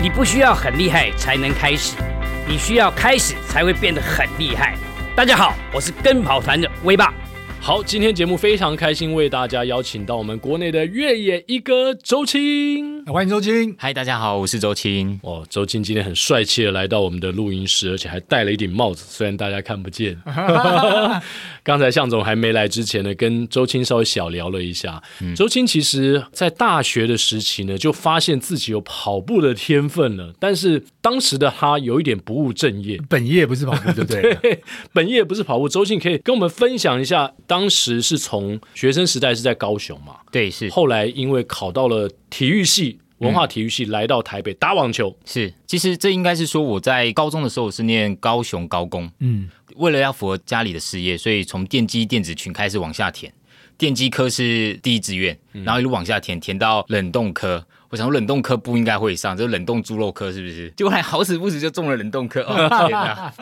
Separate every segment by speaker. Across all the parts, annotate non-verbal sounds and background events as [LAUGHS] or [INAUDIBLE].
Speaker 1: 你不需要很厉害才能开始，你需要开始才会变得很厉害。大家好，我是跟跑团的威霸。
Speaker 2: 好，今天节目非常开心，为大家邀请到我们国内的越野一哥周青，
Speaker 3: 欢迎周青。
Speaker 4: 嗨，大家好，我是周青。
Speaker 2: 哦，周青今天很帅气的来到我们的录音室，而且还戴了一顶帽子，虽然大家看不见。[LAUGHS] 刚才向总还没来之前呢，跟周青稍微小聊了一下。嗯、周青其实在大学的时期呢，就发现自己有跑步的天分了，但是当时的他有一点不务正业，
Speaker 3: 本业不是跑步，对不对？
Speaker 2: 对，本业不是跑步。周青可以跟我们分享一下。当时是从学生时代是在高雄嘛？
Speaker 4: 对，是。
Speaker 2: 后来因为考到了体育系，文化体育系，来到台北打网球。
Speaker 4: 是，其实这应该是说我在高中的时候是念高雄高工。嗯，为了要符合家里的事业，所以从电机电子群开始往下填，电机科是第一志愿，然后一路往下填，填到冷冻科。我想说冷冻科不应该会上，就是冷冻猪肉科是不是？结果还好死不死就中了冷冻科。哦 [LAUGHS] 天哪！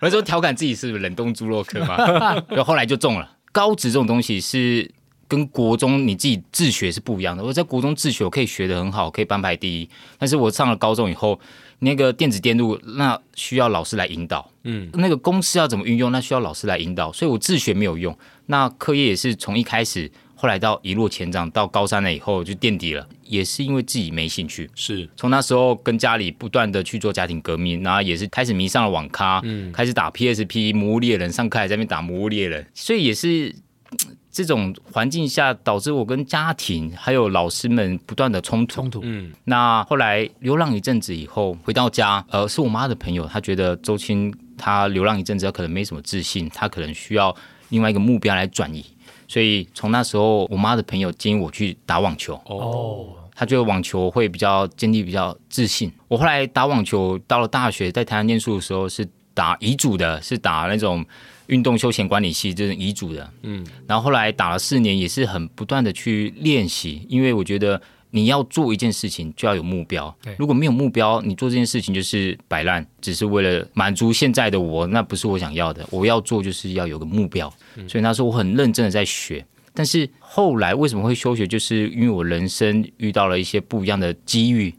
Speaker 4: 我说调侃自己是冷冻猪肉科嘛？然后后来就中了。高职这种东西是跟国中你自己自学是不一样的。我在国中自学，我可以学得很好，可以班排第一。但是我上了高中以后，那个电子电路那需要老师来引导，嗯，那个公式要怎么运用，那需要老师来引导。所以我自学没有用。那课业也是从一开始，后来到一落千丈，到高三了以后就垫底了，也是因为自己没兴趣。
Speaker 2: 是
Speaker 4: 从那时候跟家里不断的去做家庭革命，然后也是开始迷上了网咖，嗯，开始打 PSP 魔物猎人，上课还在那边打魔物猎人，所以也是这种环境下导致我跟家庭还有老师们不断的冲突。冲突，嗯。那后来流浪一阵子以后回到家，呃，是我妈的朋友，她觉得周青他流浪一阵子，他可能没什么自信，他可能需要另外一个目标来转移。所以从那时候，我妈的朋友建议我去打网球。哦，他觉得网球会比较建立比较自信。我后来打网球，到了大学，在台湾念书的时候是打乙组的，是打那种运动休闲管理系这种遗嘱的。嗯，然后后来打了四年，也是很不断的去练习，因为我觉得。你要做一件事情，就要有目标。如果没有目标，你做这件事情就是摆烂，只是为了满足现在的我，那不是我想要的。我要做就是要有个目标。所以那时候我很认真的在学，但是后来为什么会休学？就是因为我人生遇到了一些不一样的机遇，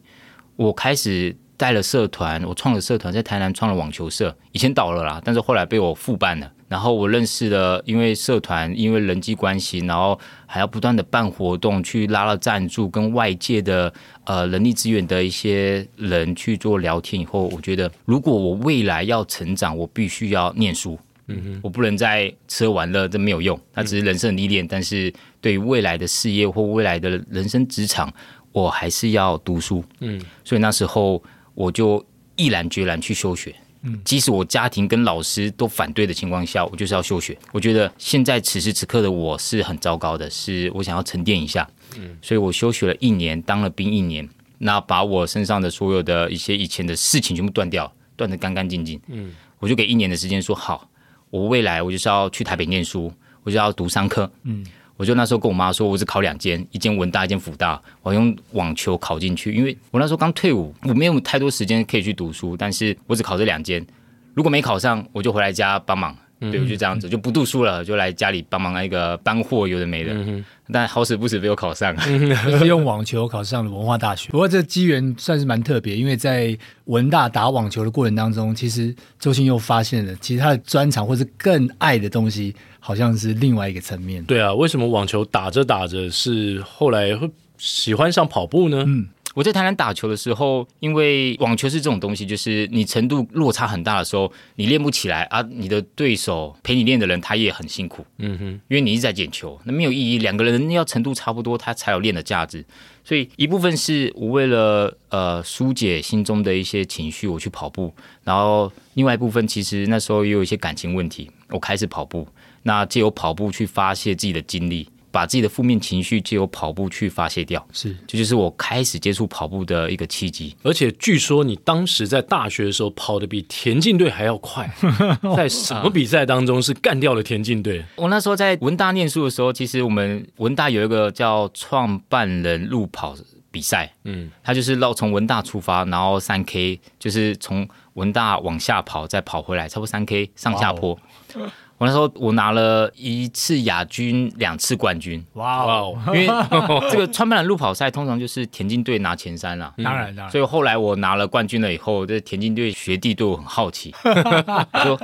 Speaker 4: 我开始。带了社团，我创了社团，在台南创了网球社，以前倒了啦，但是后来被我复办了。然后我认识了，因为社团，因为人际关系，然后还要不断的办活动，去拉了赞助，跟外界的呃人力资源的一些人去做聊天。以后我觉得，如果我未来要成长，我必须要念书。嗯哼，我不能再吃喝玩乐，这没有用，那只是人生的历练。但是对于未来的事业或未来的人生职场，我还是要读书。嗯，所以那时候。我就毅然决然去休学，嗯，即使我家庭跟老师都反对的情况下，我就是要休学。我觉得现在此时此刻的我是很糟糕的，是我想要沉淀一下，嗯，所以我休学了一年，当了兵一年，那把我身上的所有的一些以前的事情全部断掉，断得干干净净，嗯，我就给一年的时间说好，我未来我就是要去台北念书，我就要读商科，嗯。我就那时候跟我妈说，我只考两间，一间文大，一间辅大，我用网球考进去。因为我那时候刚退伍，我没有太多时间可以去读书，但是我只考这两间，如果没考上，我就回来家帮忙。嗯、对，我就这样子，就不读书了，就来家里帮忙那个搬货，有的没的。嗯、但好死不死被我考上 [LAUGHS]
Speaker 3: 用网球考上了文化大学。不过这机缘算是蛮特别，因为在文大打网球的过程当中，其实周青又发现了，其实他的专长或是更爱的东西，好像是另外一个层面。
Speaker 2: 对啊，为什么网球打着打着是后来会喜欢上跑步呢？嗯。
Speaker 4: 我在台南打球的时候，因为网球是这种东西，就是你程度落差很大的时候，你练不起来啊，你的对手陪你练的人他也很辛苦，嗯哼，因为你一直在捡球，那没有意义。两个人要程度差不多，他才有练的价值。所以一部分是我为了呃疏解心中的一些情绪，我去跑步，然后另外一部分其实那时候也有一些感情问题，我开始跑步，那借由跑步去发泄自己的精力。把自己的负面情绪借由跑步去发泄掉，
Speaker 3: 是，
Speaker 4: 这就是我开始接触跑步的一个契机。
Speaker 2: 而且据说你当时在大学的时候跑的比田径队还要快，[LAUGHS] 在什么比赛当中是干掉了田径队？
Speaker 4: 我那时候在文大念书的时候，其实我们文大有一个叫创办人路跑比赛，嗯，他就是绕从文大出发，然后三 K，就是从文大往下跑，再跑回来，差不多三 K 上下坡。Wow [LAUGHS] 我那时候我拿了一次亚军，两次冠军。哇哦！因为 [LAUGHS] 这个川班的路跑赛通常就是田径队拿前三了。
Speaker 3: 当然当然。
Speaker 4: 所以后来我拿了冠军了以后，这田径队学弟对我很好奇，[LAUGHS] 说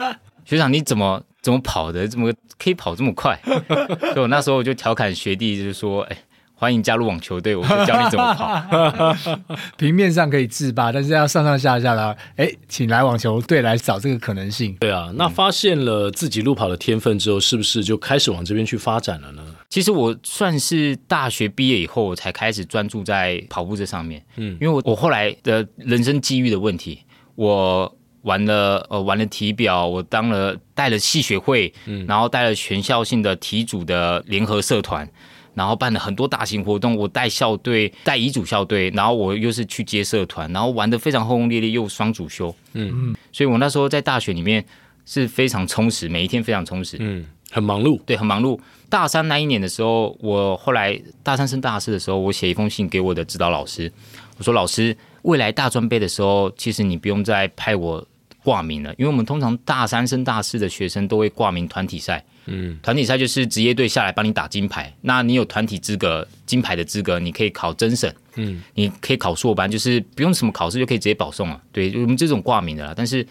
Speaker 4: 学长你怎么怎么跑的？怎么可以跑这么快？所以我那时候我就调侃学弟，就是说，哎。欢迎加入网球队，我会教你怎么跑。[LAUGHS]
Speaker 3: 平面上可以自拔，但是要上上下下的，哎，请来网球队来找这个可能性。
Speaker 2: 对啊，那发现了自己路跑的天分之后，是不是就开始往这边去发展了呢？
Speaker 4: 其实我算是大学毕业以后我才开始专注在跑步这上面。嗯，因为我我后来的人生机遇的问题，我玩了呃玩了体表，我当了带了系学会，嗯，然后带了全校性的体组的联合社团。然后办了很多大型活动，我带校队，带乙组校队，然后我又是去接社团，然后玩的非常轰轰烈烈，又双主修，嗯嗯，所以我那时候在大学里面是非常充实，每一天非常充实，
Speaker 2: 嗯，很忙碌，
Speaker 4: 对，很忙碌。大三那一年的时候，我后来大三升大四的时候，我写一封信给我的指导老师，我说老师，未来大专杯的时候，其实你不用再派我挂名了，因为我们通常大三升大四的学生都会挂名团体赛。嗯，团体赛就是职业队下来帮你打金牌，那你有团体资格、金牌的资格，你可以考甄审，嗯，你可以考硕班，就是不用什么考试就可以直接保送了。对，我们这种挂名的啦。但是，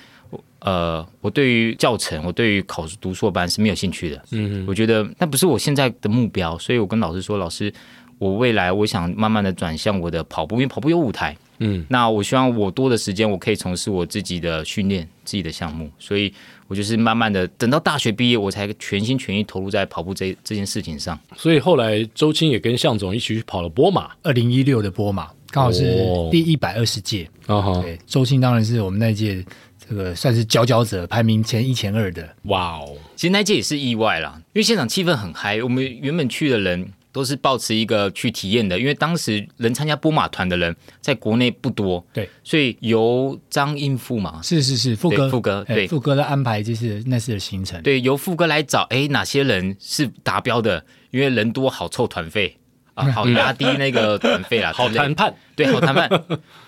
Speaker 4: 呃，我对于教程，我对于考读硕班是没有兴趣的。嗯嗯，我觉得那不是我现在的目标，所以我跟老师说，老师，我未来我想慢慢的转向我的跑步，因为跑步有舞台。嗯，那我希望我多的时间，我可以从事我自己的训练、自己的项目，所以我就是慢慢的等到大学毕业，我才全心全意投入在跑步这这件事情上。
Speaker 2: 所以后来周青也跟向总一起去跑了波马，
Speaker 3: 二零一六的波马，刚好是第一百二十届。哦，对，周青当然是我们那届这个算是佼佼者，排名前一前二的。
Speaker 2: 哇哦，
Speaker 4: 其实那届也是意外啦，因为现场气氛很嗨，我们原本去的人。都是抱持一个去体验的，因为当时能参加波马团的人在国内不多，
Speaker 3: 对，
Speaker 4: 所以由张应富嘛，
Speaker 3: 是是是，富哥
Speaker 4: 富哥，对，
Speaker 3: 富哥的安排就是那次的行程，
Speaker 4: 对，由富哥来找，哎，哪些人是达标的？因为人多好凑团费。啊，好压低那个团费啦，[LAUGHS]
Speaker 2: 好谈判，
Speaker 4: 对，好谈判，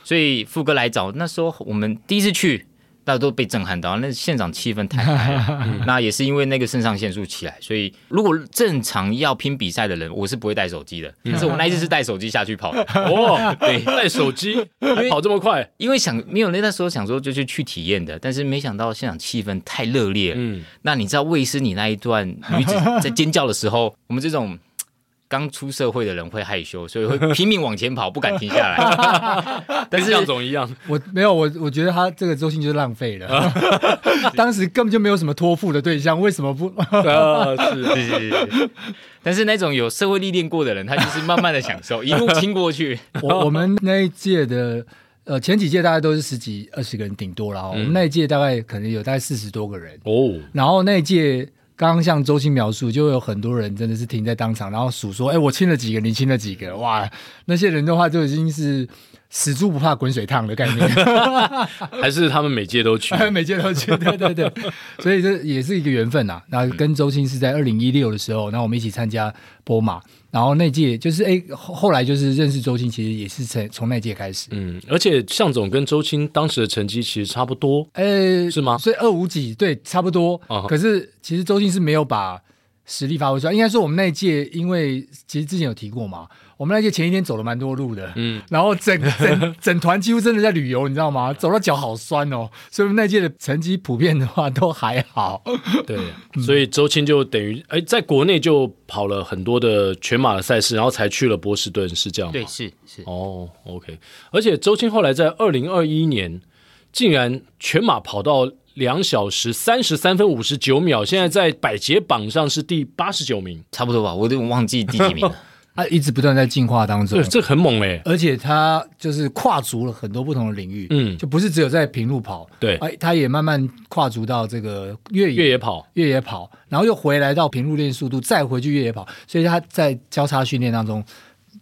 Speaker 4: 所以富哥来找，那时候我们第一次去。大家都被震撼到，那现场气氛太嗨了。[LAUGHS] 嗯、那也是因为那个肾上腺素起来，所以如果正常要拼比赛的人，我是不会带手机的。但是我那一次是带手机下去跑的。[LAUGHS]
Speaker 2: 哦，对，带手机还跑这么快，
Speaker 4: 因为想没有那那时候想说就是去体验的，但是没想到现场气氛太热烈。嗯，那你知道卫斯理那一段女子在尖叫的时候，我们这种。刚出社会的人会害羞，所以会拼命往前跑，不敢停下来。[LAUGHS] 但是
Speaker 2: 一样，
Speaker 3: 我没有我，我觉得他这个周星就是浪费了。[LAUGHS] [LAUGHS] 当时根本就没有什么托付的对象，为什么不？
Speaker 2: 是是是是。
Speaker 4: 但是那种有社会历练过的人，他就是慢慢的享受，一路亲过去。
Speaker 3: 我我们那一届的，呃，前几届大概都是十几二十个人顶多了，嗯、我们那一届大概可能有大概四十多个人哦。然后那一届。刚刚像周青描述，就有很多人真的是停在当场，然后数说：“哎，我亲了几个，你亲了几个？”哇，那些人的话就已经是死猪不怕滚水烫的概念，[LAUGHS]
Speaker 2: 还是他们每届都去？[LAUGHS]
Speaker 3: 每届都去，对对对，所以这也是一个缘分呐。那跟周青是在二零一六的时候，然后我们一起参加波马。然后那届就是哎，后来就是认识周青，其实也是从从那届开始。
Speaker 2: 嗯，而且向总跟周青当时的成绩其实差不多，
Speaker 3: 哎，
Speaker 2: 是吗？
Speaker 3: 所以二五几对，差不多。哦、可是其实周青是没有把实力发挥出来。应该说我们那一届，因为其实之前有提过嘛，我们那届前一天走了蛮多路的，嗯，然后整 [LAUGHS] 整整团几乎真的在旅游，你知道吗？走到脚好酸哦，所以那届的成绩普遍的话都还好。
Speaker 2: 对，[LAUGHS] 所以周青就等于哎，在国内就跑了很多的全马的赛事，然后才去了波士顿，是这样吗？
Speaker 4: 对，是是。
Speaker 2: 哦，OK。而且周青后来在二零二一年竟然全马跑到。两小时三十三分五十九秒，现在在百捷榜上是第八十九名，
Speaker 4: 差不多吧？我都忘记第几名了。[LAUGHS]
Speaker 3: 他一直不断在进化当中，
Speaker 2: 对，这很猛哎！
Speaker 3: 而且他就是跨足了很多不同的领域，嗯，就不是只有在平路跑，
Speaker 2: 对，
Speaker 3: 哎，他也慢慢跨足到这个越野
Speaker 2: 越野跑，
Speaker 3: 越野跑，然后又回来到平路练速度，再回去越野跑，所以他在交叉训练当中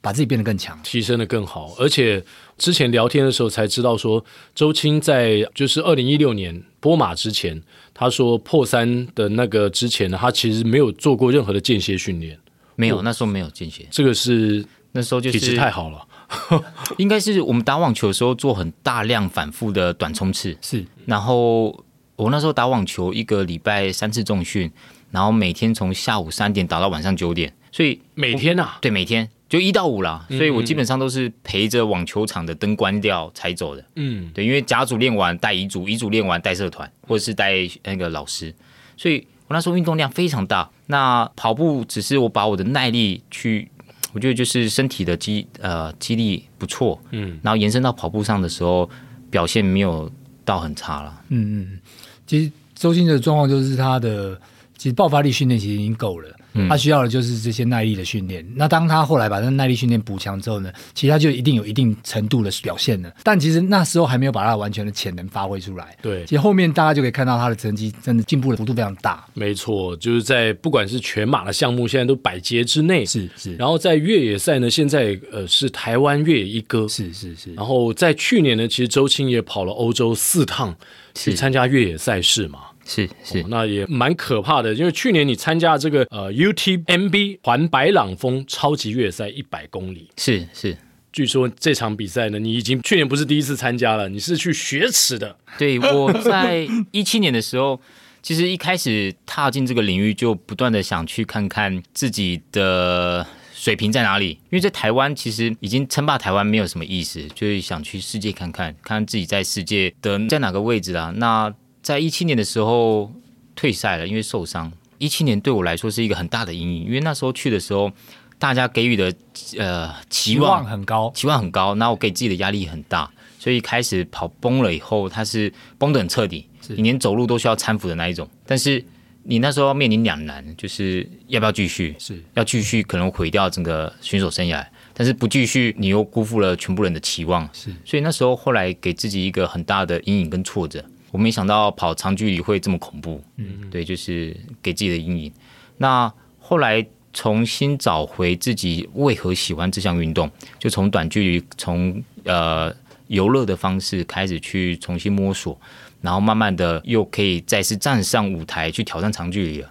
Speaker 3: 把自己变得更强，
Speaker 2: 提升的更好，而且。之前聊天的时候才知道说，周青在就是二零一六年波马之前，他说破三的那个之前呢，他其实没有做过任何的间歇训练，
Speaker 4: 没有，那时候没有间歇，
Speaker 2: 这个是
Speaker 4: 那时候就是
Speaker 2: 体质太好了，[LAUGHS]
Speaker 4: 应该是我们打网球的时候做很大量反复的短冲刺，
Speaker 3: 是，
Speaker 4: 然后我那时候打网球一个礼拜三次重训，然后每天从下午三点打到晚上九点，所以
Speaker 2: 每天啊，
Speaker 4: 对，每天。就一到五啦，所以我基本上都是陪着网球场的灯关掉才走的。嗯，对，因为甲组练完带乙组，乙组练完带社团，或者是带那个老师，所以我那时候运动量非常大。那跑步只是我把我的耐力去，我觉得就是身体的肌呃肌力不错，嗯，然后延伸到跑步上的时候，表现没有到很差了。
Speaker 3: 嗯嗯，其实周星的状况就是他的其实爆发力训练其实已经够了。他需要的就是这些耐力的训练。那当他后来把那耐力训练补强之后呢，其实他就一定有一定程度的表现了。但其实那时候还没有把他完全的潜能发挥出来。
Speaker 2: 对，
Speaker 3: 其实后面大家就可以看到他的成绩真的进步的幅度非常大。
Speaker 2: 没错，就是在不管是全马的项目，现在都百捷之内。
Speaker 3: 是是。
Speaker 2: 然后在越野赛呢，现在呃是台湾越野一哥。
Speaker 3: 是是是。
Speaker 2: 然后在去年呢，其实周青也跑了欧洲四趟，去参加越野赛事嘛。
Speaker 4: 是是、哦，
Speaker 2: 那也蛮可怕的，因为去年你参加这个呃 UTMB 环白朗峰超级越野赛一百公里，
Speaker 4: 是是，
Speaker 2: 据说这场比赛呢，你已经去年不是第一次参加了，你是去雪耻的。
Speaker 4: 对，我在 [LAUGHS] 一七年的时候，其实一开始踏进这个领域，就不断的想去看看自己的水平在哪里，因为在台湾其实已经称霸台湾没有什么意思，就是想去世界看看，看看自己在世界的在哪个位置啊，那。在一七年的时候退赛了，因为受伤。一七年对我来说是一个很大的阴影，因为那时候去的时候，大家给予的呃期望，
Speaker 3: 很高，
Speaker 4: 期望很高，那我给自己的压力很大，所以开始跑崩了以后，它是崩得很彻底，你连走路都需要搀扶的那一种。但是你那时候要面临两难，就是要不要继续，
Speaker 3: 是
Speaker 4: 要继续可能毁掉整个选手生涯，但是不继续你又辜负了全部人的期望，
Speaker 3: 是。
Speaker 4: 所以那时候后来给自己一个很大的阴影跟挫折。我没想到跑长距离会这么恐怖，嗯，对，就是给自己的阴影。那后来重新找回自己为何喜欢这项运动，就从短距离，从呃游乐的方式开始去重新摸索，然后慢慢的又可以再次站上舞台去挑战长距离了。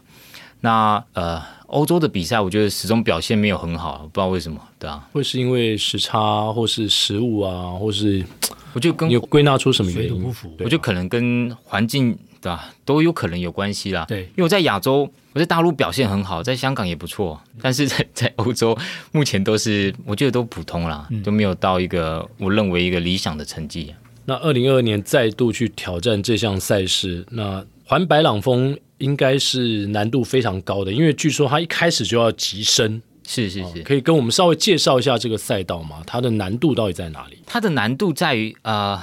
Speaker 4: 那呃，欧洲的比赛，我觉得始终表现没有很好，不知道为什么，对啊，
Speaker 2: 会是因为时差，或是食物啊，或是。
Speaker 4: 我就跟
Speaker 2: 有归纳出什么原因？
Speaker 4: 我就可能跟环境对吧，都有可能有关系啦。
Speaker 3: 对，
Speaker 4: 因为我在亚洲，我在大陆表现很好，在香港也不错，[LAUGHS] 但是在在欧洲目前都是我觉得都普通啦，嗯、都没有到一个我认为一个理想的成绩。
Speaker 2: 那二零二二年再度去挑战这项赛事，那环白朗峰应该是难度非常高的，因为据说它一开始就要急升。
Speaker 4: 是是是，
Speaker 2: 可以跟我们稍微介绍一下这个赛道吗？它的难度到底在哪里？
Speaker 4: 它的难度在于呃，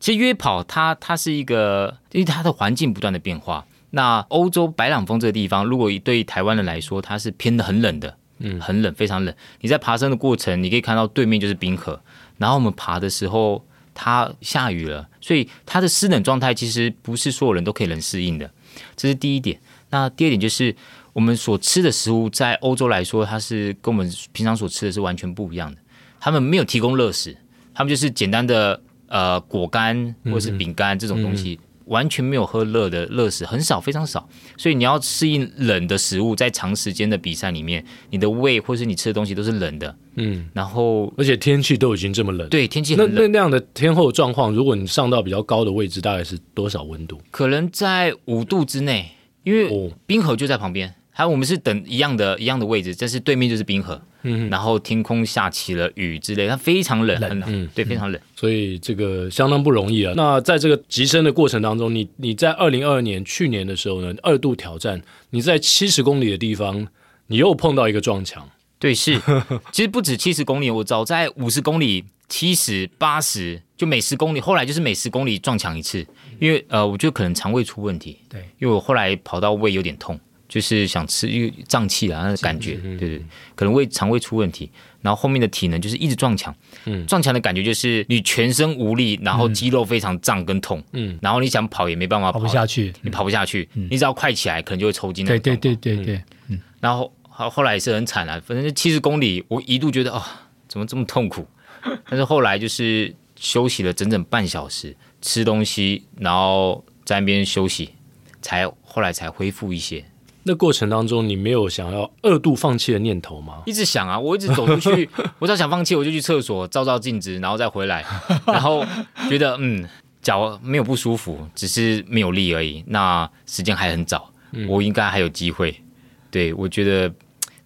Speaker 4: 其实约跑它它是一个，因为它的环境不断的变化。那欧洲白朗峰这个地方，如果对台湾人来说，它是偏的很冷的，嗯，很冷，非常冷。你在爬升的过程，你可以看到对面就是冰河。然后我们爬的时候，它下雨了，所以它的湿冷状态其实不是所有人都可以能适应的。这是第一点。那第二点就是。我们所吃的食物在欧洲来说，它是跟我们平常所吃的是完全不一样的。他们没有提供热食，他们就是简单的呃果干或者是饼干这种东西，嗯嗯、完全没有喝热的热食，很少，非常少。所以你要适应冷的食物，在长时间的比赛里面，你的胃或是你吃的东西都是冷的。嗯，然后
Speaker 2: 而且天气都已经这么冷，
Speaker 4: 对，天气很冷。
Speaker 2: 那那那样的天候状况，如果你上到比较高的位置，大概是多少温度？
Speaker 4: 可能在五度之内，因为冰河就在旁边。还有我们是等一样的一样的位置，但是对面就是冰河，嗯，然后天空下起了雨之类，它非常冷，冷，嗯，对，非常冷，
Speaker 2: 所以这个相当不容易啊。那在这个急升的过程当中，你你在二零二二年去年的时候呢，二度挑战，你在七十公里的地方，你又碰到一个撞墙，
Speaker 4: 对，是，[LAUGHS] 其实不止七十公里，我早在五十公里、七十、八十，就每十公里，后来就是每十公里撞墙一次，因为呃，我觉得可能肠胃出问题，对，因为我后来跑到胃有点痛。就是想吃，因为胀气啊，那个感觉，对对，可能胃肠胃出问题，然后后面的体能就是一直撞墙，嗯，撞墙的感觉就是你全身无力，然后肌肉非常胀跟痛，嗯，然后你想跑也没办法跑，
Speaker 3: 跑不下去，
Speaker 4: 你跑不下去，你只要快起来，可能就会抽筋。
Speaker 3: 对对对对对，嗯，
Speaker 4: 然后后后来也是很惨啊，反正七十公里，我一度觉得啊、哦，怎么这么痛苦？[LAUGHS] 但是后来就是休息了整整半小时，吃东西，然后在那边休息，才后来才恢复一些。
Speaker 2: 那过程当中，你没有想要二度放弃的念头吗？
Speaker 4: 一直想啊，我一直走出去，[LAUGHS] 我只要想放弃，我就去厕所照照镜子，然后再回来，[LAUGHS] 然后觉得嗯，脚没有不舒服，只是没有力而已。那时间还很早，我应该还有机会。对，我觉得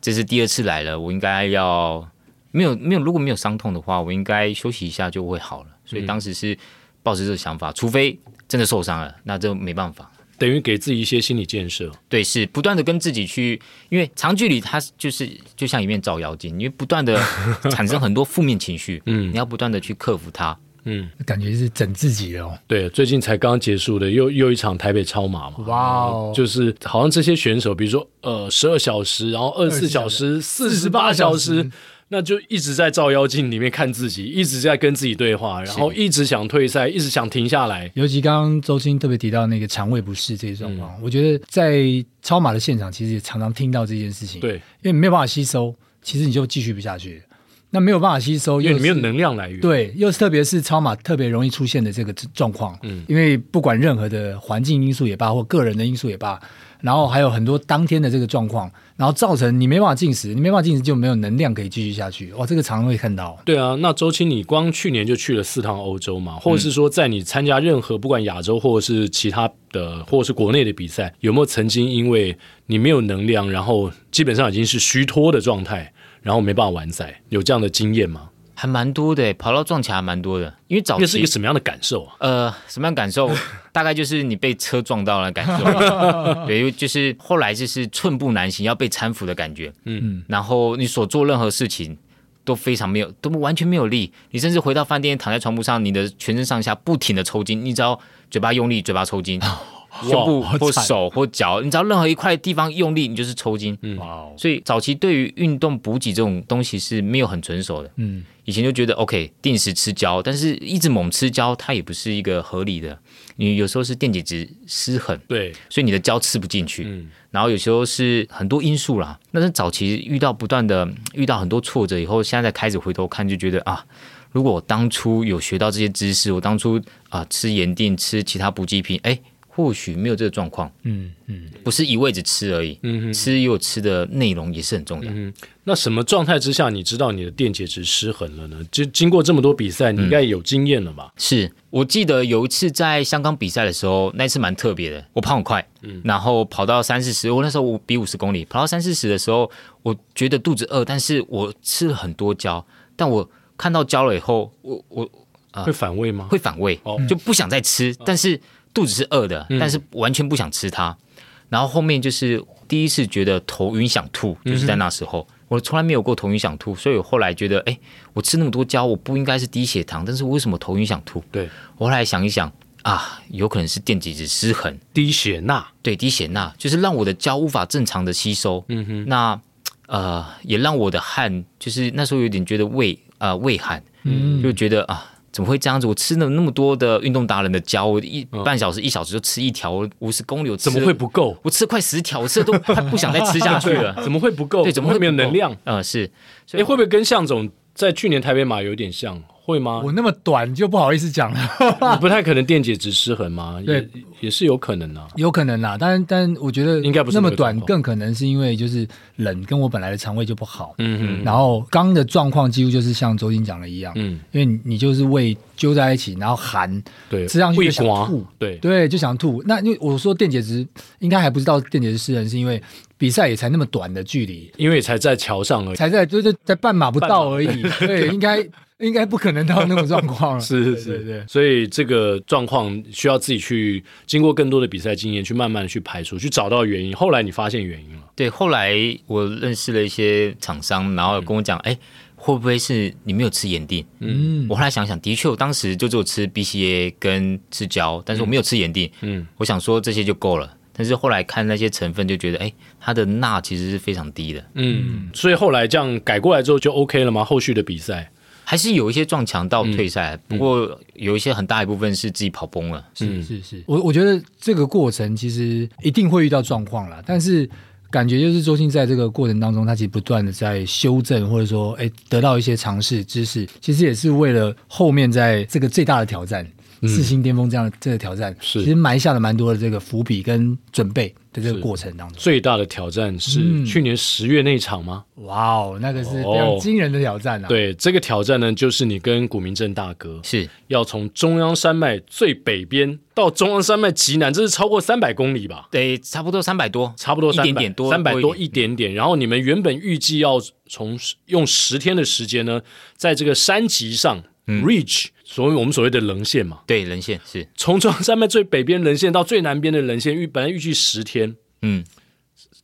Speaker 4: 这是第二次来了，我应该要没有没有，如果没有伤痛的话，我应该休息一下就会好了。所以当时是抱着这个想法，除非真的受伤了，那就没办法。
Speaker 2: 等于给自己一些心理建设，
Speaker 4: 对，是不断的跟自己去，因为长距离它就是就像一面照妖镜，因为不断的 [LAUGHS] 产生很多负面情绪，嗯，你要不断的去克服它，
Speaker 3: 嗯，感觉是整自己哦。
Speaker 2: 对，最近才刚结束的又又一场台北超马嘛，哇哦，就是好像这些选手，比如说呃十二小时，然后二十四小时、四十八小时。那就一直在照妖镜里面看自己，一直在跟自己对话，然后一直想退赛，一直想停下来。
Speaker 3: 尤其刚刚周青特别提到那个肠胃不适这些状况，嗯、我觉得在超马的现场其实也常常听到这件事情。
Speaker 2: 对，
Speaker 3: 因为没有办法吸收，其实你就继续不下去。那没有办法吸收，
Speaker 2: 因为你没有能量来源。
Speaker 3: 对，又是特别是超马特别容易出现的这个状况。嗯，因为不管任何的环境因素也罢，或个人的因素也罢。然后还有很多当天的这个状况，然后造成你没办法进食，你没办法进食就没有能量可以继续下去。哇，这个常常会看到。
Speaker 2: 对啊，那周青，你光去年就去了四趟欧洲嘛，或者是说在你参加任何不管亚洲或者是其他的，或者是国内的比赛，有没有曾经因为你没有能量，然后基本上已经是虚脱的状态，然后没办法完赛，有这样的经验吗？
Speaker 4: 还蛮多的，跑到撞墙还蛮多的。因为早期
Speaker 2: 那是一个什么样的感受啊？
Speaker 4: 呃，什么样的感受？[LAUGHS] 大概就是你被车撞到了感受。[LAUGHS] 对，就是后来就是寸步难行，要被搀扶的感觉。嗯嗯。然后你所做任何事情都非常没有，都完全没有力。你甚至回到饭店躺在床铺上，你的全身上下不停的抽筋，你只要嘴巴用力，嘴巴抽筋。[LAUGHS] 胸部或手或脚，你只要任何一块地方用力，你就是抽筋。嗯，所以早期对于运动补给这种东西是没有很成熟的。嗯，以前就觉得 OK，定时吃胶，但是一直猛吃胶，它也不是一个合理的。你有时候是电解质失衡，
Speaker 2: 对，
Speaker 4: 所以你的胶吃不进去。嗯，然后有时候是很多因素啦。但是早期遇到不断的遇到很多挫折以后，现在开始回头看，就觉得啊，如果我当初有学到这些知识，我当初啊吃盐定吃其他补给品，哎。或许没有这个状况，嗯嗯，不是一味着吃而已，嗯哼，吃也有吃的内容也是很重要。
Speaker 2: 嗯，那什么状态之下你知道你的电解质失衡了呢？就经过这么多比赛，你应该有经验了吧？
Speaker 4: 嗯、是我记得有一次在香港比赛的时候，那一次蛮特别的。我跑很快，嗯，然后跑到三四十，我那时候我比五十公里，跑到三四十的时候，我觉得肚子饿，但是我吃了很多胶，但我看到胶了以后，我我、
Speaker 2: 呃、会反胃吗？
Speaker 4: 会反胃，哦，就不想再吃，嗯、但是。肚子是饿的，但是完全不想吃它。嗯、然后后面就是第一次觉得头晕想吐，就是在那时候，嗯、我从来没有过头晕想吐，所以我后来觉得，哎，我吃那么多胶，我不应该是低血糖，但是为什么头晕想吐？
Speaker 2: 对，
Speaker 4: 我后来想一想啊，有可能是电解质失衡，
Speaker 2: 低血钠，
Speaker 4: 对，低血钠就是让我的胶无法正常的吸收。嗯哼，那呃也让我的汗，就是那时候有点觉得胃呃胃寒，嗯，就觉得啊。怎么会这样子？我吃了那么多的运动达人的胶，我一半小时、一小时就吃一条，五十公里我
Speaker 2: 怎么会不够？
Speaker 4: 我吃了快十条，我吃的都快不想再吃下去了。[LAUGHS]
Speaker 2: 怎么会不够？
Speaker 4: 对，怎么会
Speaker 2: 没有能量？
Speaker 4: 嗯，是。
Speaker 2: 哎，会不会跟向总在去年台北马有点像？会吗？
Speaker 3: 我那么短就不好意思讲了，[LAUGHS]
Speaker 2: 你不太可能电解质失衡吗？
Speaker 3: 对。
Speaker 2: 也，也是有可能啊，
Speaker 3: 有可能啦。但但我觉得
Speaker 2: 应该不是
Speaker 3: 那么短，更可能是因为就是冷，跟我本来的肠胃就不好。
Speaker 2: 嗯嗯，
Speaker 3: 然后刚的状况几乎就是像周金讲的一样，
Speaker 2: 嗯，
Speaker 3: 因为你你就是胃揪在一起，然后寒，
Speaker 2: 对，
Speaker 3: 吃上去就想吐，
Speaker 2: 对，
Speaker 3: 对，就想吐。那因为我说电解质应该还不知道电解质失衡，是因为比赛也才那么短的距离，
Speaker 2: 因为才在桥上而已，
Speaker 3: 才在就是在半马不到而已，对，应该应该不可能到那种状况了。[LAUGHS]
Speaker 2: 是是是，
Speaker 3: 对对对
Speaker 2: 所以这个状况需要自己去经过更多的比赛经验，去慢慢的去排除，去找到原因。后来你发现原因了，
Speaker 4: 对，后来我认识了一些厂商，然后跟我讲，哎、
Speaker 2: 嗯，
Speaker 4: 会不会是你没有吃盐锭？
Speaker 3: 嗯，
Speaker 4: 我后来想想，的确，我当时就只有吃 BCA 跟吃胶，但是我没有吃盐锭。
Speaker 2: 嗯，
Speaker 4: 我想说这些就够了。但是后来看那些成分，就觉得，哎，它的钠其实是非常低的。
Speaker 2: 嗯，所以后来这样改过来之后就 OK 了吗？后续的比赛
Speaker 4: 还是有一些撞墙到退赛，
Speaker 2: 嗯
Speaker 4: 不过有一些很大一部分是自己跑崩了。
Speaker 3: 是是是，我我觉得这个过程其实一定会遇到状况啦，但是感觉就是周星在这个过程当中，他其实不断的在修正，或者说，哎，得到一些尝试知识，其实也是为了后面在这个最大的挑战。四星巅峰这样的这个挑战，
Speaker 2: 是
Speaker 3: 其实埋下了蛮多的这个伏笔跟准备的这个过程当中。
Speaker 2: 最大的挑战是去年十月那一场吗？
Speaker 3: 哇哦，那个是非常惊人的挑战啊！
Speaker 2: 对，这个挑战呢，就是你跟古明正大哥
Speaker 4: 是
Speaker 2: 要从中央山脉最北边到中央山脉极南，这是超过三百公里吧？
Speaker 4: 对，差不多三百多，
Speaker 2: 差不多
Speaker 4: 一点点多，
Speaker 2: 三百多一点点。然后你们原本预计要从用十天的时间呢，在这个山脊上。嗯、Reach 所谓我们所谓的棱线嘛，
Speaker 4: 对，棱线是
Speaker 2: 从中央山脉最北边棱线到最南边的棱线，预本来预计十天，
Speaker 4: 嗯，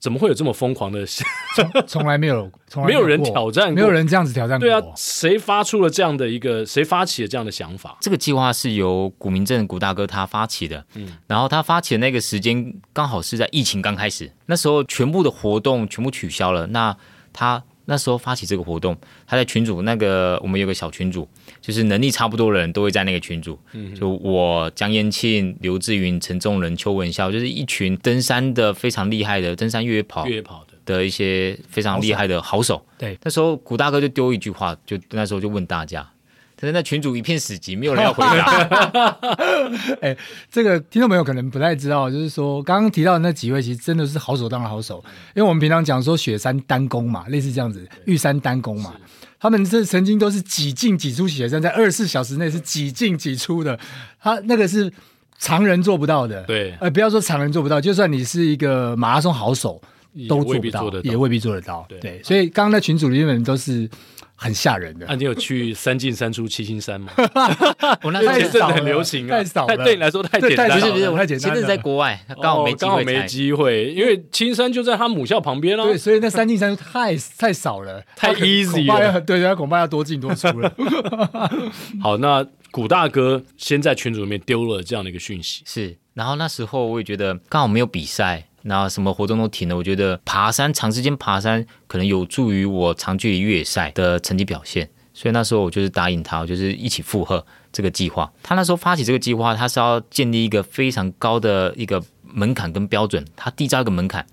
Speaker 2: 怎么会有这么疯狂的？
Speaker 3: 从从来没有，从来
Speaker 2: 没有人挑战过，
Speaker 3: 没有人这样子挑战过。
Speaker 2: 对啊，谁发出了这样的一个？谁发起了这样的想法？
Speaker 4: 这个计划是由古明镇古大哥他发起的，嗯，然后他发起的那个时间刚好是在疫情刚开始，那时候全部的活动全部取消了，那他。那时候发起这个活动，他在群主那个我们有个小群主，就是能力差不多的人都会在那个群组。嗯，就我江燕庆、刘志云、陈仲仁、邱文孝，就是一群登山的非常厉害的登山越野跑、
Speaker 2: 越野跑的
Speaker 4: 的一些非常厉害的好手。
Speaker 3: 对，
Speaker 4: 那时候古大哥就丢一句话，就那时候就问大家。那群主一片死寂，没有人要回答。[LAUGHS]
Speaker 3: 哎，这个听众朋友可能不太知道，就是说刚刚提到的那几位，其实真的是好手当的好手。因为我们平常讲说雪山单攻嘛，类似这样子，玉山单攻嘛，他们这曾经都是几进几出雪山，在二十四小时内是几进几出的。他那个是常人做不到的。
Speaker 2: 对，
Speaker 3: 呃，不要说常人做不到，就算你是一个马拉松好手，都做不到，
Speaker 2: 也未必做得到，
Speaker 3: 也未必做得到。
Speaker 2: 对，
Speaker 3: 对，所以刚刚那群组里面都是。很吓人的。
Speaker 2: 啊，你有去三进三出七星山吗？[LAUGHS]
Speaker 4: 我那时候
Speaker 2: 前阵很流行啊，
Speaker 3: 太少了，
Speaker 2: 对你来说太简单了。
Speaker 4: 不是不是，我
Speaker 3: 太简单。
Speaker 4: 前阵在国外，刚好没
Speaker 2: 刚好没机会，因为七星山就在他母校旁边啊。
Speaker 3: 对，所以那三进三出 [LAUGHS] 太太少了，
Speaker 2: 太 easy 了。
Speaker 3: 对，他恐怕要多进多出了。[LAUGHS]
Speaker 2: 好，那古大哥先在群组里面丢了这样的一个讯息，
Speaker 4: 是。然后那时候我也觉得刚好没有比赛。那什么活动都停了，我觉得爬山长时间爬山可能有助于我长距离越野赛的成绩表现，所以那时候我就是答应他，我就是一起附和这个计划。他那时候发起这个计划，他是要建立一个非常高的一个门槛跟标准，他缔造一个门槛。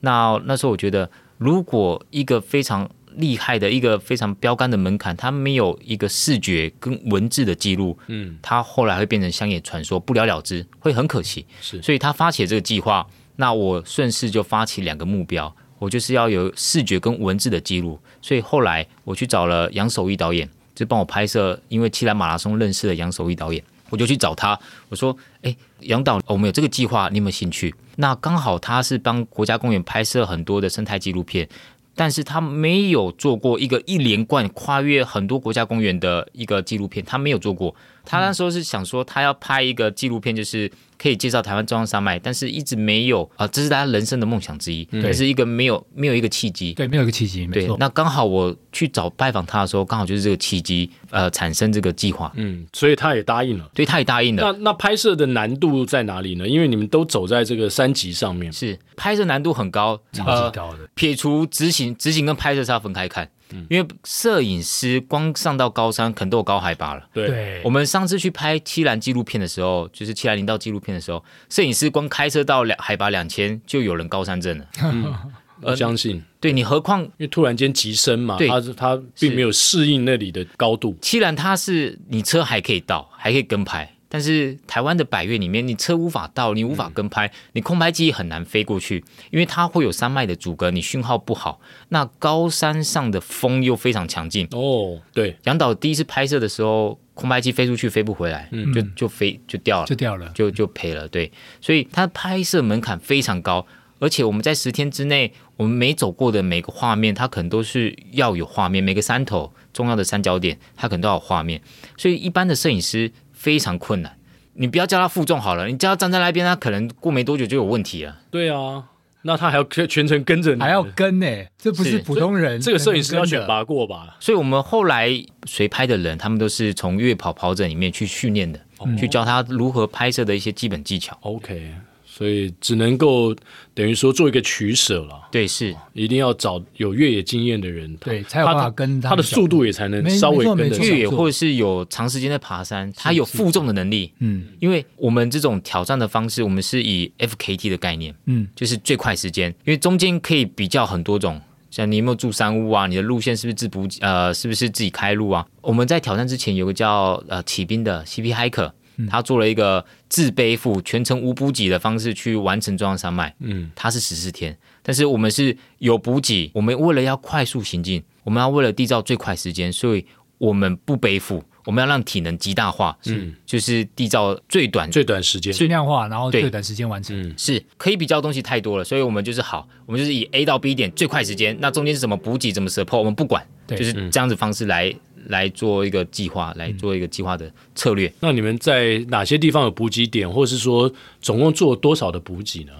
Speaker 4: 那那时候我觉得，如果一个非常厉害的一个非常标杆的门槛，他没有一个视觉跟文字的记录，嗯，他后来会变成乡野传说，不了了之，会很可惜。
Speaker 2: 是，
Speaker 4: 所以他发起这个计划。那我顺势就发起两个目标，我就是要有视觉跟文字的记录，所以后来我去找了杨守义导演，就帮我拍摄，因为七兰马拉松认识了杨守义导演，我就去找他，我说：“哎，杨导，我们有这个计划，你有没有兴趣？”那刚好他是帮国家公园拍摄很多的生态纪录片，但是他没有做过一个一连贯跨越很多国家公园的一个纪录片，他没有做过。他那时候是想说，他要拍一个纪录片，就是。可以介绍台湾中央山脉，但是一直没有啊，这是他人生的梦想之一，但、嗯、是一个没有没有一个契机，
Speaker 3: 对，没有一个契机，没错。
Speaker 4: 那刚好我去找拜访他的时候，刚好就是这个契机，呃，产生这个计划，
Speaker 2: 嗯，所以他也答应了，
Speaker 4: 对，他也答应了。
Speaker 2: 那那拍摄的难度在哪里呢？因为你们都走在这个山脊上面，
Speaker 4: 是拍摄难度很高，
Speaker 3: 超级高的。
Speaker 4: 呃、撇除执行，执行跟拍摄是要分开看。因为摄影师光上到高山，可能都有高海拔了。
Speaker 2: 对，
Speaker 4: 我们上次去拍七兰纪录片的时候，就是七兰林道纪录片的时候，摄影师光开车到两海拔两千，就有人高山症了。[LAUGHS] 嗯，
Speaker 2: 我相信。
Speaker 4: 对你，何况
Speaker 2: 因为突然间急升嘛，
Speaker 4: 对
Speaker 2: 它它并没有适应那里的高度。
Speaker 4: 七兰它是你车还可以到，还可以跟拍。但是台湾的百岳里面，你车无法到，你无法跟拍，嗯、你空拍机很难飞过去，因为它会有山脉的阻隔，你讯号不好。那高山上的风又非常强劲
Speaker 2: 哦。对，
Speaker 4: 杨导第一次拍摄的时候，空拍机飞出去飞不回来，嗯、就就飞就掉了，
Speaker 3: 就掉了，
Speaker 4: 就就赔了。对，所以它拍摄门槛非常高，而且我们在十天之内，我们没走过的每个画面，它可能都是要有画面，每个山头重要的三角点，它可能都要有画面。所以一般的摄影师。非常困难，你不要叫他负重好了，你叫他站在那边，他可能过没多久就有问题了。
Speaker 2: 对啊，那他还要全程跟着你，
Speaker 3: 还要跟呢、欸，这不是普通人。
Speaker 2: 这个摄影师要选拔过吧？
Speaker 4: 所以我们后来随拍的人，他们都是从越跑跑者里面去训练的，哦、去教他如何拍摄的一些基本技巧。
Speaker 2: OK。所以只能够等于说做一个取舍了。
Speaker 4: 对，是
Speaker 2: 一定要找有越野经验的人，
Speaker 3: 对，才有办法跟
Speaker 2: 他的速度也才能稍微跟得上。
Speaker 4: 越野或者是有长时间在爬山，他有负重的能力。嗯，因为我们这种挑战的方式，我们是以 FKT 的概念，嗯，就是最快时间。因为中间可以比较很多种，像你有没有住山屋啊？你的路线是不是自补呃，是不是自己开路啊？我们在挑战之前有个叫呃启兵的 CP Hiker。他做了一个自背负全程无补给的方式去完成中央山脉，嗯，他是十四天，但是我们是有补给，我们为了要快速行进，我们要为了缔造最快时间，所以我们不背负，我们要让体能极大化，嗯，就是缔造最短
Speaker 2: 最短时间，
Speaker 3: 最量化，然后最短时间完成，
Speaker 4: 嗯，是可以比较东西太多了，所以我们就是好，我们就是以 A 到 B 点最快时间，那中间是什么补给，怎么 support，我们不管，对。就是这样子方式来。来做一个计划，来做一个计划的策略。
Speaker 2: 那你们在哪些地方有补给点，或是说总共做了多少的补给呢？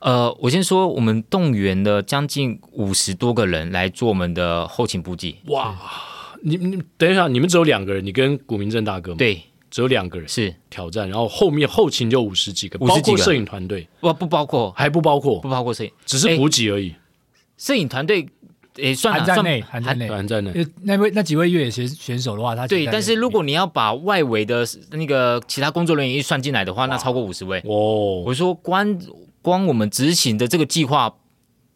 Speaker 4: 呃，我先说，我们动员了将近五十多个人来做我们的后勤补给。
Speaker 2: 哇，你你等一下，你们只有两个人，你跟古明正大哥吗？
Speaker 4: 对，
Speaker 2: 只有两个人
Speaker 4: 是
Speaker 2: 挑战，然后后面后勤就五十几个，包括摄影团队？
Speaker 4: 不不包括，
Speaker 2: 还不包括，
Speaker 4: 不包括摄影，
Speaker 2: 只是补给而已。
Speaker 4: 摄影团队。也算
Speaker 3: 含在内，含在内，
Speaker 2: 含在内。
Speaker 3: 那位那几位越野选选手的话，他
Speaker 4: 对，但是如果你要把外围的那个其他工作人员一算进来的话，那超过五十位哦。我说光光我们执行的这个计划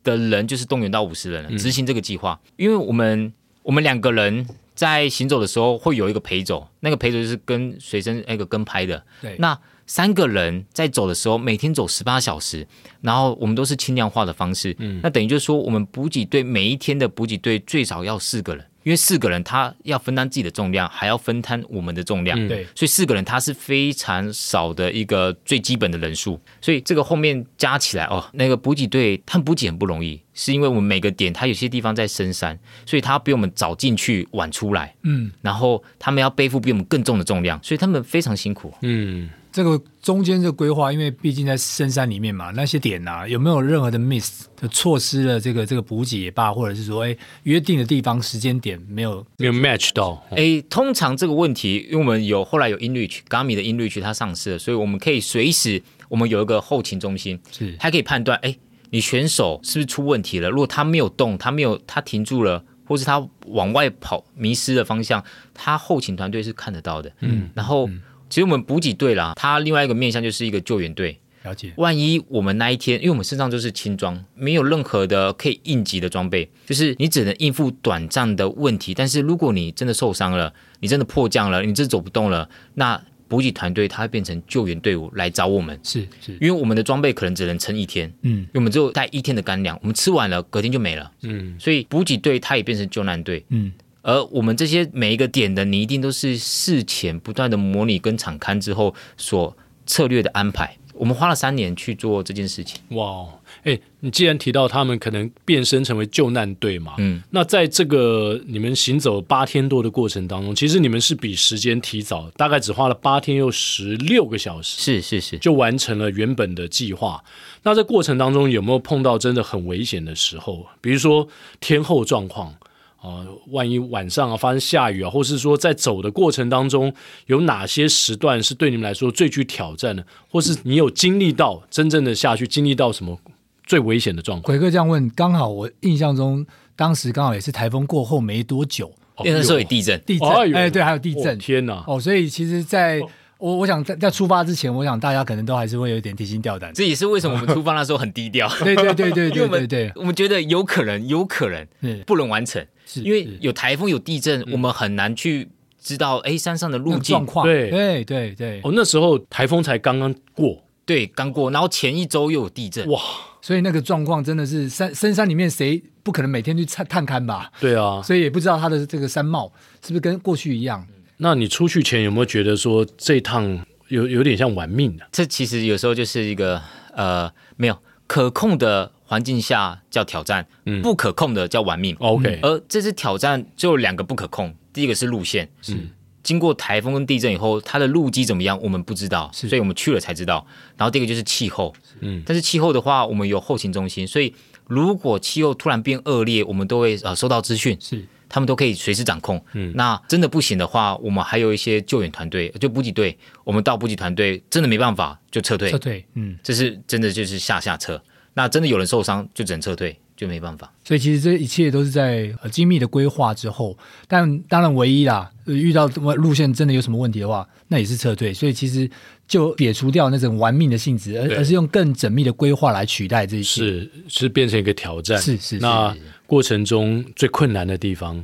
Speaker 4: 的人就是动员到五十人了，执行这个计划，因为我们我们两个人在行走的时候会有一个陪走，那个陪走就是跟随身那个跟拍的，对，那。三个人在走的时候，每天走十八小时，然后我们都是轻量化的方式。嗯，那等于就是说，我们补给队每一天的补给队最少要四个人，因为四个人他要分担自己的重量，还要分摊我们的重量。对、嗯，所以四个人他是非常少的一个最基本的人数。所以这个后面加起来哦，那个补给队他们补给很不容易，是因为我们每个点他有些地方在深山，所以他比我们早进去晚出来。嗯，然后他们要背负比我们更重的重量，所以他们非常辛苦。嗯。
Speaker 3: 这个中间这个规划，因为毕竟在深山里面嘛，那些点啊，有没有任何的 miss 的错失了这个这个补给也罢，或者是说，哎，约定的地方时间点没有
Speaker 2: 没有 match 到？
Speaker 4: 哎，通常这个问题，因为我们有后来有 InReach，Garmin 的 InReach 它上市了，所以我们可以随时，我们有一个后勤中心，是它可以判断，哎，你选手是不是出问题了？如果他没有动，他没有他停住了，或是他往外跑迷失了方向，他后勤团队是看得到的。嗯，然后。嗯其实我们补给队啦，它另外一个面向就是一个救援队。
Speaker 3: 了解。
Speaker 4: 万一我们那一天，因为我们身上就是轻装，没有任何的可以应急的装备，就是你只能应付短暂的问题。但是如果你真的受伤了，你真的迫降了，你真的走不动了，那补给团队它会变成救援队伍来找我们。
Speaker 3: 是是，
Speaker 4: 因为我们的装备可能只能撑一天，嗯，因为我们只有带一天的干粮，我们吃完了，隔天就没了，嗯，所以补给队它也变成救难队，嗯。而我们这些每一个点的，你一定都是事前不断的模拟跟场勘之后所策略的安排。我们花了三年去做这件事情。
Speaker 2: 哇，哎，你既然提到他们可能变身成为救难队嘛，嗯，那在这个你们行走八天多的过程当中，其实你们是比时间提早，大概只花了八天又十六个小时，
Speaker 4: 是是是，
Speaker 2: 就完成了原本的计划。那在过程当中有没有碰到真的很危险的时候？比如说天候状况？啊，万一晚上啊发生下雨啊，或是说在走的过程当中，有哪些时段是对你们来说最具挑战的？或是你有经历到真正的下去，经历到什么最危险的状况？
Speaker 3: 鬼哥这样问，刚好我印象中，当时刚好也是台风过后没多久，
Speaker 4: 那时候有地震，
Speaker 3: 地震，哎，对，还有地震，
Speaker 2: 天哪！
Speaker 3: 哦，所以其实，在我我想在在出发之前，我想大家可能都还是会有一点提心吊胆。
Speaker 4: 这也是为什么我们出发那时候很低调。[LAUGHS]
Speaker 3: 对对对 [LAUGHS] 对对对对，
Speaker 4: 我们觉得有可能，有可能不能完成，是因为有台风有地震，我们很难去知道哎山上的路径。
Speaker 3: 状况。对。对对对，
Speaker 2: 哦，那时候台风才刚刚过，
Speaker 4: 对，刚过，然后前一周又有地震，哇，
Speaker 3: 所以那个状况真的是山深山里面谁不可能每天去探探勘吧？
Speaker 2: 对啊，
Speaker 3: 所以也不知道它的这个山貌是不是跟过去一样。
Speaker 2: 那你出去前有没有觉得说这一趟有有点像玩命的？
Speaker 4: 这其实有时候就是一个呃，没有可控的环境下叫挑战，嗯，不可控的叫玩命。
Speaker 2: OK，
Speaker 4: 而这次挑战就两个不可控，第一个是路线，是经过台风跟地震以后，它的路基怎么样，我们不知道，所以我们去了才知道。然后第二个就是气候，嗯，但是气候的话，我们有后勤中心，所以如果气候突然变恶劣，我们都会呃收到资讯，是。他们都可以随时掌控。嗯，那真的不行的话，我们还有一些救援团队，就补给队。我们到补给团队真的没办法，就撤退。
Speaker 3: 撤退，嗯，
Speaker 4: 这是真的，就是下下撤。那真的有人受伤，就只能撤退，就没办法。
Speaker 3: 所以其实这一切都是在精密的规划之后。但当然，唯一啦，遇到路线真的有什么问题的话，那也是撤退。所以其实就撇除掉那种玩命的性质，而而是用更缜密的规划来取代这一切。
Speaker 2: 是是变成一个挑战。
Speaker 3: 是是，是。
Speaker 2: 那过程中最困难的地方，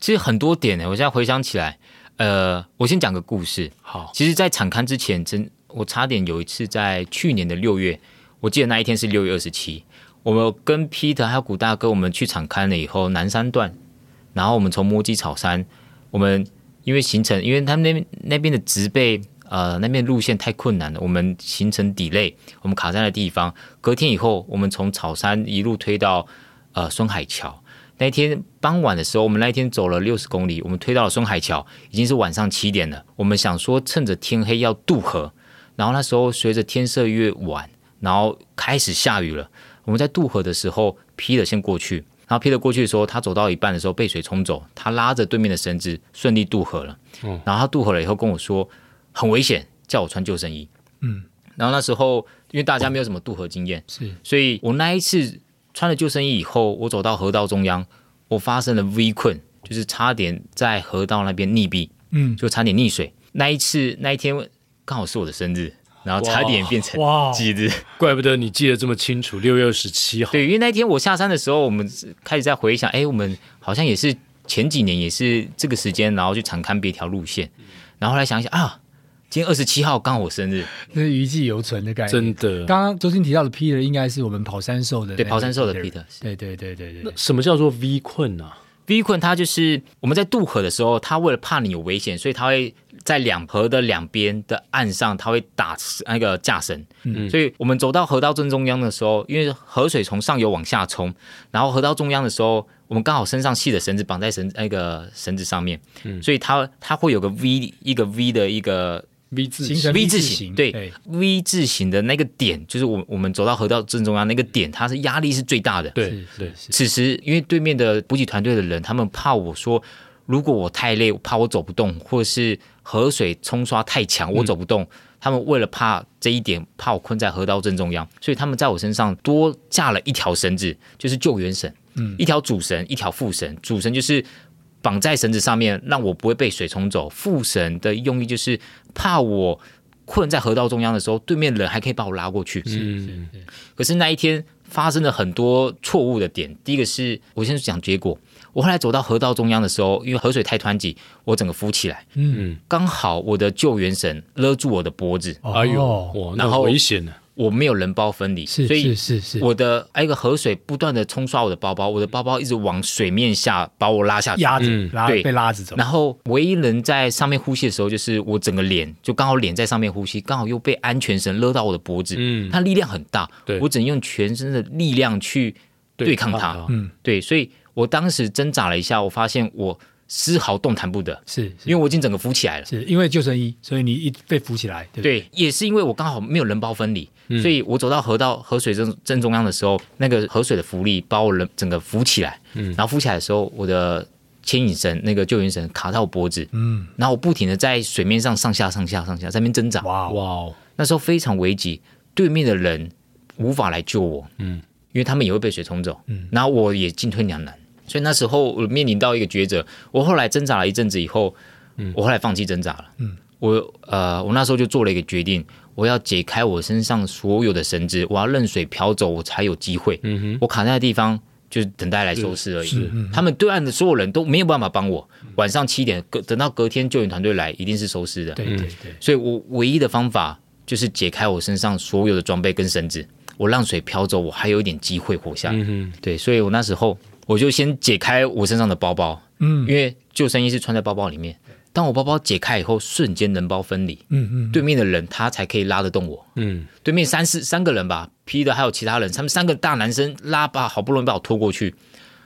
Speaker 4: 其实很多点呢。我现在回想起来，呃，我先讲个故事。
Speaker 2: 好，
Speaker 4: 其实，在产刊之前，真我差点有一次在去年的六月，我记得那一天是六月二十七，我们跟 Peter 还有古大哥，我们去场勘了以后，南山段，然后我们从摸鸡草山，我们因为行程，因为他们那边那边的植被，呃，那边路线太困难了，我们行程 delay，我们卡在的地方，隔天以后，我们从草山一路推到。呃，孙海桥那天傍晚的时候，我们那一天走了六十公里，我们推到了孙海桥，已经是晚上七点了。我们想说趁着天黑要渡河，然后那时候随着天色越晚，然后开始下雨了。我们在渡河的时候，Peter 先过去，然后 Peter 过去的时候，他走到一半的时候被水冲走，他拉着对面的绳子顺利渡河了。嗯，然后他渡河了以后跟我说很危险，叫我穿救生衣。嗯，然后那时候因为大家没有什么渡河经验，是，所以我那一次。穿了救生衣以后，我走到河道中央，我发生了 V 困，就是差点在河道那边溺毙，嗯，就差点溺水。那一次那一天刚好是我的生日，然后差点变成忌日，
Speaker 2: 怪不得你记得这么清楚，六月二十七号。
Speaker 4: 对，因为那天我下山的时候，我们开始在回想，哎，我们好像也是前几年也是这个时间，然后去长勘别条路线，然后后来想一想啊。今天二十七号刚好我生日，
Speaker 3: 那是余悸犹存的概念。
Speaker 2: 真的，
Speaker 3: 刚刚周星提到的 Peter 应该是我们跑山兽的，
Speaker 4: 对，跑山兽的 Peter。
Speaker 3: 对对对对对。
Speaker 2: 什么叫做 V 困啊
Speaker 4: ？V 困，它就是我们在渡河的时候，他为了怕你有危险，所以他会在两河的两边的岸上，它会打那个架绳。嗯，所以我们走到河道正中央的时候，因为河水从上游往下冲，然后河道中央的时候，我们刚好身上系的绳子绑在绳那个绳子上面，嗯，所以它它会有个 V 一个 V 的一个。
Speaker 3: V 字形
Speaker 4: ，V 字形，对，对，V 字形的那个点，就是我我们走到河道正中央那个点，它是压力是最大的。
Speaker 2: 对对。
Speaker 4: 此时，因为对面的补给团队的人，他们怕我说，如果我太累，我怕我走不动，或者是河水冲刷太强，我走不动，嗯、他们为了怕这一点，怕我困在河道正中央，所以他们在我身上多架了一条绳子，就是救援绳，嗯，一条主绳，一条副绳，主绳就是。绑在绳子上面，让我不会被水冲走。副绳的用意就是怕我困在河道中央的时候，对面人还可以把我拉过去。是是是。可是那一天发生了很多错误的点。第一个是我先讲结果，我后来走到河道中央的时候，因为河水太湍急，我整个浮起来。嗯，刚好我的救援绳勒住我的脖子。
Speaker 2: 哎呦，哇，那好危险呢。
Speaker 4: 我没有人包分离，
Speaker 3: 是是是是，
Speaker 4: 我的一个河水不断的冲刷我的包包，我的包包一直往水面下把我拉下去，
Speaker 3: 压着，嗯、拉对，被拉着走。
Speaker 4: 然后唯一能在上面呼吸的时候，就是我整个脸就刚好脸在上面呼吸，刚好又被安全绳勒到我的脖子，嗯，它力量很大，对，我只能用全身的力量去对抗它，嗯，对，所以我当时挣扎了一下，我发现我。丝毫动弹不得，是，是。因为我已经整个浮起来了，
Speaker 3: 是因为救生衣，所以你一被浮起来，对，对，
Speaker 4: 对，也是因为我刚好没有人包分离，嗯、所以我走到河道河水正正中央的时候，那个河水的浮力把我人整个浮起来，嗯，然后浮起来的时候，我的牵引绳那个救援绳卡到我脖子，嗯，然后我不停的在水面上上下上下上下在那边挣扎，哇哇，那时候非常危急，对面的人无法来救我，嗯，因为他们也会被水冲走，嗯，然后我也进退两难。所以那时候我面临到一个抉择，我后来挣扎了一阵子以后，嗯，我后来放弃挣扎了，嗯，我呃，我那时候就做了一个决定，我要解开我身上所有的绳子，我要任水漂走，我才有机会。嗯哼，我卡在那个地方，就是等待来收尸而已。是，他们对岸的所有人都没有办法帮我。晚上七点，隔等到隔天救援团队来，一定是收尸的。
Speaker 3: 对对对，
Speaker 4: 所以我唯一的方法就是解开我身上所有的装备跟绳子，我让水漂走，我还有一点机会活下来。嗯哼，对，所以我那时候我就先解开我身上的包包，嗯，因为救生衣是穿在包包里面。当我包包解开以后，瞬间人包分离。嗯嗯，对面的人他才可以拉得动我。嗯，对面三四三个人吧，P 的还有其他人，他们三个大男生拉把，好不容易把我拖过去。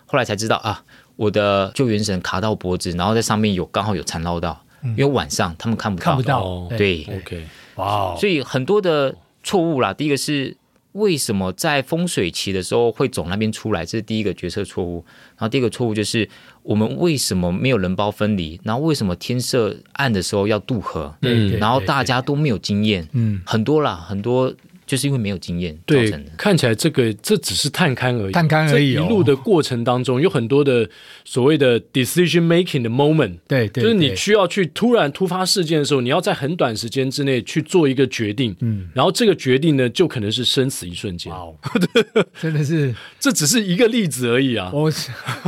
Speaker 4: 后来才知道啊，我的救援绳卡到脖子，然后在上面有刚好有缠绕到，嗯、因为晚上他们看不到。
Speaker 3: 看不到。
Speaker 4: 对。
Speaker 3: 对 OK。哇 Wow。
Speaker 4: 所以很多的错误啦，第一个是。为什么在风水期的时候会走那边出来？这是第一个决策错误。然后第二个错误就是我们为什么没有人包分离？然后为什么天色暗的时候要渡河？嗯，然后大家都没有经验。嗯，很多啦，很多。就是因为没有经验造成的。
Speaker 2: 对，看起来这个这只是探勘而已，
Speaker 3: 探勘而已。
Speaker 2: 一路的过程当中，有很多的所谓的 decision making 的 moment。
Speaker 3: 对对，
Speaker 2: 就是你需要去突然突发事件的时候，你要在很短时间之内去做一个决定。嗯，然后这个决定呢，就可能是生死一瞬间。
Speaker 3: 哇，[LAUGHS] 真的是，
Speaker 2: 这只是一个例子而已啊。
Speaker 3: 我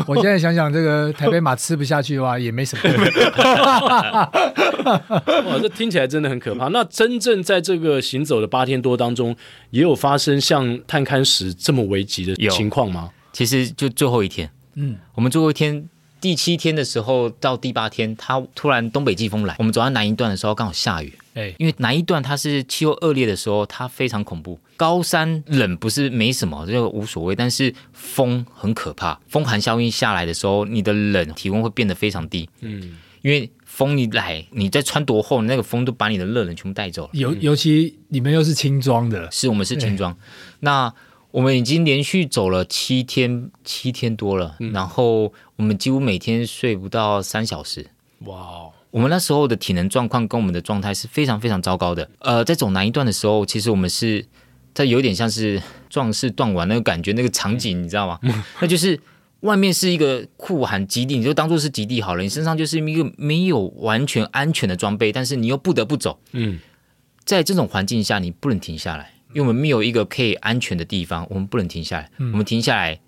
Speaker 3: 我现在想想，这个 [LAUGHS] 台北马吃不下去的话，也没什么。[LAUGHS]
Speaker 2: 哇，这听起来真的很可怕。那真正在这个行走的八天多当中。也有发生像探勘时这么危急的情况吗？
Speaker 4: 其实就最后一天，嗯，我们最后一天第七天的时候到第八天，它突然东北季风来，我们走到南一段的时候刚好下雨，哎，因为南一段它是气候恶劣的时候，它非常恐怖。高山冷不是没什么，这个无所谓，但是风很可怕，风寒效应下来的时候，你的冷体温会变得非常低，嗯，因为。风一来，你再穿多厚，那个风都把你的热能全部带走了。
Speaker 3: 尤尤其你们又是轻装的，
Speaker 4: 是我们是轻装。那我们已经连续走了七天，七天多了，嗯、然后我们几乎每天睡不到三小时。哇！我们那时候的体能状况跟我们的状态是非常非常糟糕的。呃，在走南一段的时候，其实我们是，它有点像是壮士断腕那个感觉，那个场景你知道吗？嗯、那就是。外面是一个酷寒极地，你就当做是极地好了。你身上就是一个没有完全安全的装备，但是你又不得不走。嗯，在这种环境下，你不能停下来，因为我们没有一个可以安全的地方，我们不能停下来。嗯，我们停下来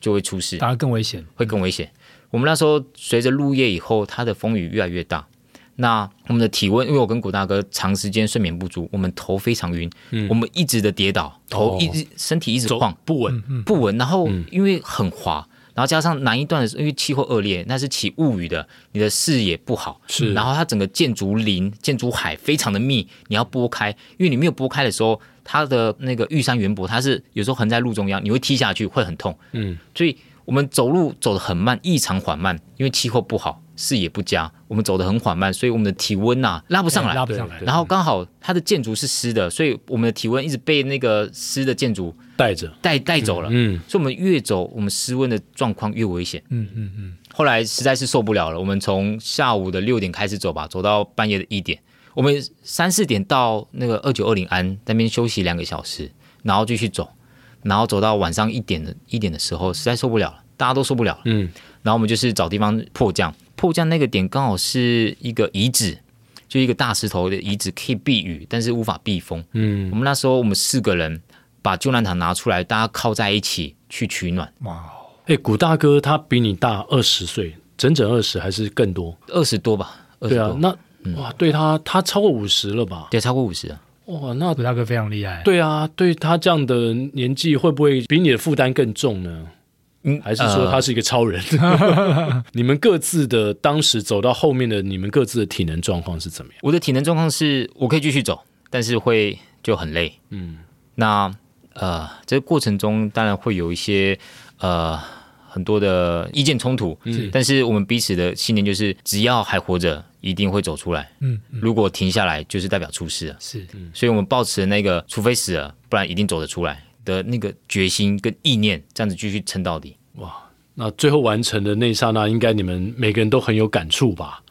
Speaker 4: 就会出事，
Speaker 3: 当然更危险，
Speaker 4: 会更危险。我们那时候随着入夜以后，它的风雨越来越大。那我们的体温，因为我跟古大哥长时间睡眠不足，我们头非常晕，嗯，我们一直的跌倒，头一直、哦、身体一直晃，
Speaker 2: 不稳，
Speaker 4: 不稳。然后因为很滑。然后加上南一段的时候，因为气候恶劣，那是起雾雨的，你的视野不好。是，然后它整个建筑林、建筑海非常的密，你要拨开，因为你没有拨开的时候，它的那个玉山圆柏，它是有时候横在路中央，你会踢下去会很痛。嗯，所以我们走路走得很慢，异常缓慢，因为气候不好。视野不佳，我们走得很缓慢，所以我们的体温呐、啊、拉不上来，
Speaker 3: 拉不上来。
Speaker 4: 然后刚好它的建筑是湿的，所以我们的体温一直被那个湿的箭竹
Speaker 2: 带着
Speaker 4: 带带走了。嗯，嗯，所以我们越走，我们失温的状况越危险。嗯嗯嗯。后来实在是受不了了，我们从下午的六点开始走吧，走到半夜的一点。我们三四点到那个二九二零安那边休息两个小时，然后继续走，然后走到晚上一点的一点的时候，实在受不了了，大家都受不了了。嗯，然后我们就是找地方迫降。迫降那个点刚好是一个遗址，就一个大石头的遗址，可以避雨，但是无法避风。嗯，我们那时候我们四个人把救难毯拿出来，大家靠在一起去取暖。哇，
Speaker 2: 哎，古大哥他比你大二十岁，整整二十还是更多？
Speaker 4: 二十多吧。
Speaker 2: 对啊，那哇，对他他超过五十了吧？
Speaker 4: 对，超过五十啊。
Speaker 2: 哇，那
Speaker 3: 古大哥非常厉害。
Speaker 2: 对啊，对他这样的年纪，会不会比你的负担更重呢？嗯，还是说他是一个超人？呃、[LAUGHS] [LAUGHS] 你们各自的当时走到后面的，你们各自的体能状况是怎么样？
Speaker 4: 我的体能状况是我可以继续走，但是会就很累。嗯，那呃，这个过程中当然会有一些呃很多的意见冲突。嗯，但是我们彼此的信念就是，只要还活着，一定会走出来。嗯，嗯，如果停下来，就是代表出事了。是，嗯，所以我们抱持的那个，除非死了，不然一定走得出来。的那个决心跟意念，这样子继续撑到底。
Speaker 2: 哇，那最后完成的那一刹那，应该你们每个人都很有感触吧？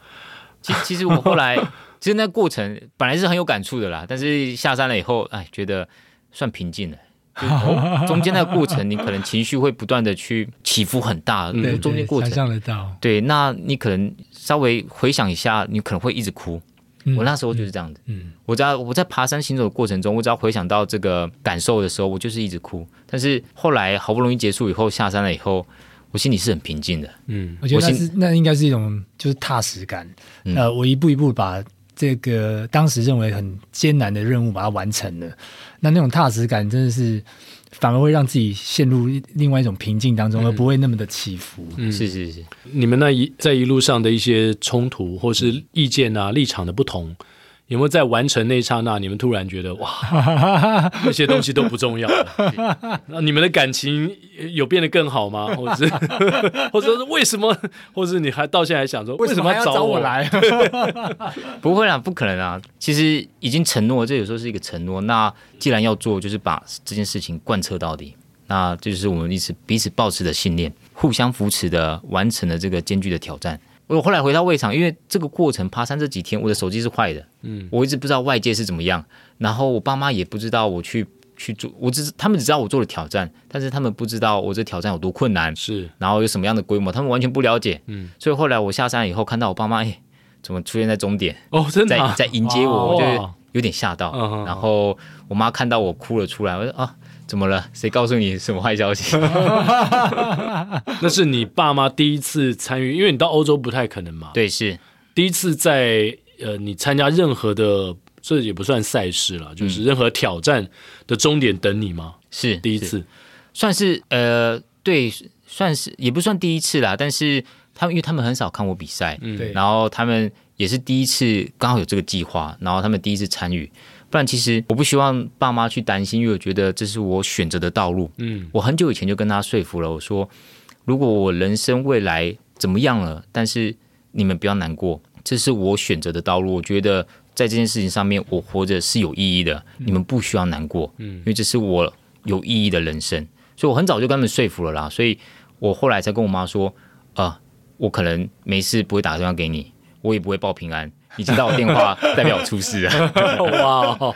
Speaker 4: 其其实我后来，其实那过程本来是很有感触的啦，但是下山了以后，哎，觉得算平静了。就中间那个过程，你可能情绪会不断的去起伏很大。对，中间过程，
Speaker 3: 想象得到。
Speaker 4: 对，那你可能稍微回想一下，你可能会一直哭。嗯、我那时候就是这样子。嗯，我在我在爬山行走的过程中，我只要回想到这个感受的时候，我就是一直哭。但是后来好不容易结束以后，下山了以后，我心里是很平静的。
Speaker 3: 嗯，我觉得那是那应该是一种就是踏实感。嗯、呃，我一步一步把这个当时认为很艰难的任务把它完成了，那那种踏实感真的是。反而会让自己陷入另外一种平静当中，而不会那么的起伏。
Speaker 2: 嗯，
Speaker 4: 是是是。
Speaker 2: 你们那一在一路上的一些冲突，或是意见啊、立场的不同。有没有在完成那一刹那，你们突然觉得哇，[LAUGHS] 那些东西都不重要了？那你们的感情有变得更好吗？或者是，[LAUGHS] 或者是为什么？或者是你还到现在还想说，为什么要找我来？[LAUGHS]
Speaker 4: 不会啦，不可能啊！其实已经承诺，这有时候是一个承诺。那既然要做，就是把这件事情贯彻到底。那这就是我们一直彼此抱持的信念，互相扶持的完成了这个艰巨的挑战。我后来回到卫场，因为这个过程爬山这几天，我的手机是坏的，嗯，我一直不知道外界是怎么样，然后我爸妈也不知道我去去做，我只是他们只知道我做了挑战，但是他们不知道我这挑战有多困难，
Speaker 2: 是，
Speaker 4: 然后有什么样的规模，他们完全不了解，嗯，所以后来我下山以后看到我爸妈，哎，怎么出现在终点？
Speaker 2: 哦，真的、啊，
Speaker 4: 在在迎接我，我就有点吓到，然后我妈看到我哭了出来，我说啊。怎么了？谁告诉你什么坏消息？[LAUGHS]
Speaker 2: 那是你爸妈第一次参与，因为你到欧洲不太可能嘛。
Speaker 4: 对，是
Speaker 2: 第一次在呃，你参加任何的，这也不算赛事了，就是任何挑战的终点等你吗？
Speaker 4: 是
Speaker 2: 第一次，
Speaker 4: 是算是呃，对，算是也不算第一次啦。但是他们因为他们很少看我比赛，嗯，对，然后他们也是第一次，刚好有这个计划，然后他们第一次参与。不然，其实我不希望爸妈去担心，因为我觉得这是我选择的道路。嗯，我很久以前就跟他说服了，我说，如果我人生未来怎么样了，但是你们不要难过，这是我选择的道路。我觉得在这件事情上面，我活着是有意义的，你们不需要难过。嗯，因为这是我有意义的人生，所以我很早就跟他们说服了啦。所以我后来才跟我妈说，啊、呃，我可能没事不会打电话给你，我也不会报平安。你接到我电话，[LAUGHS] 代表我出事了。
Speaker 2: 哇！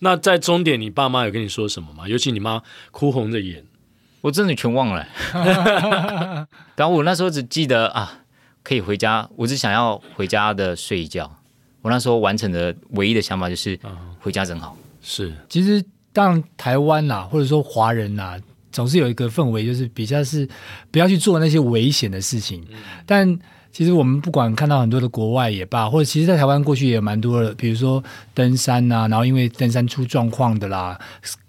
Speaker 2: 那在终点，你爸妈有跟你说什么吗？尤其你妈哭红着眼，
Speaker 4: 我真的全忘了。[LAUGHS] 然后我那时候只记得啊，可以回家，我只想要回家的睡一觉。我那时候完成的唯一的想法就是回家真好。
Speaker 2: 是，
Speaker 3: 其实当台湾呐、啊，或者说华人呐、啊，总是有一个氛围，就是比较是不要去做那些危险的事情，嗯、但。其实我们不管看到很多的国外也罢，或者其实，在台湾过去也蛮多的，比如说登山呐、啊，然后因为登山出状况的啦，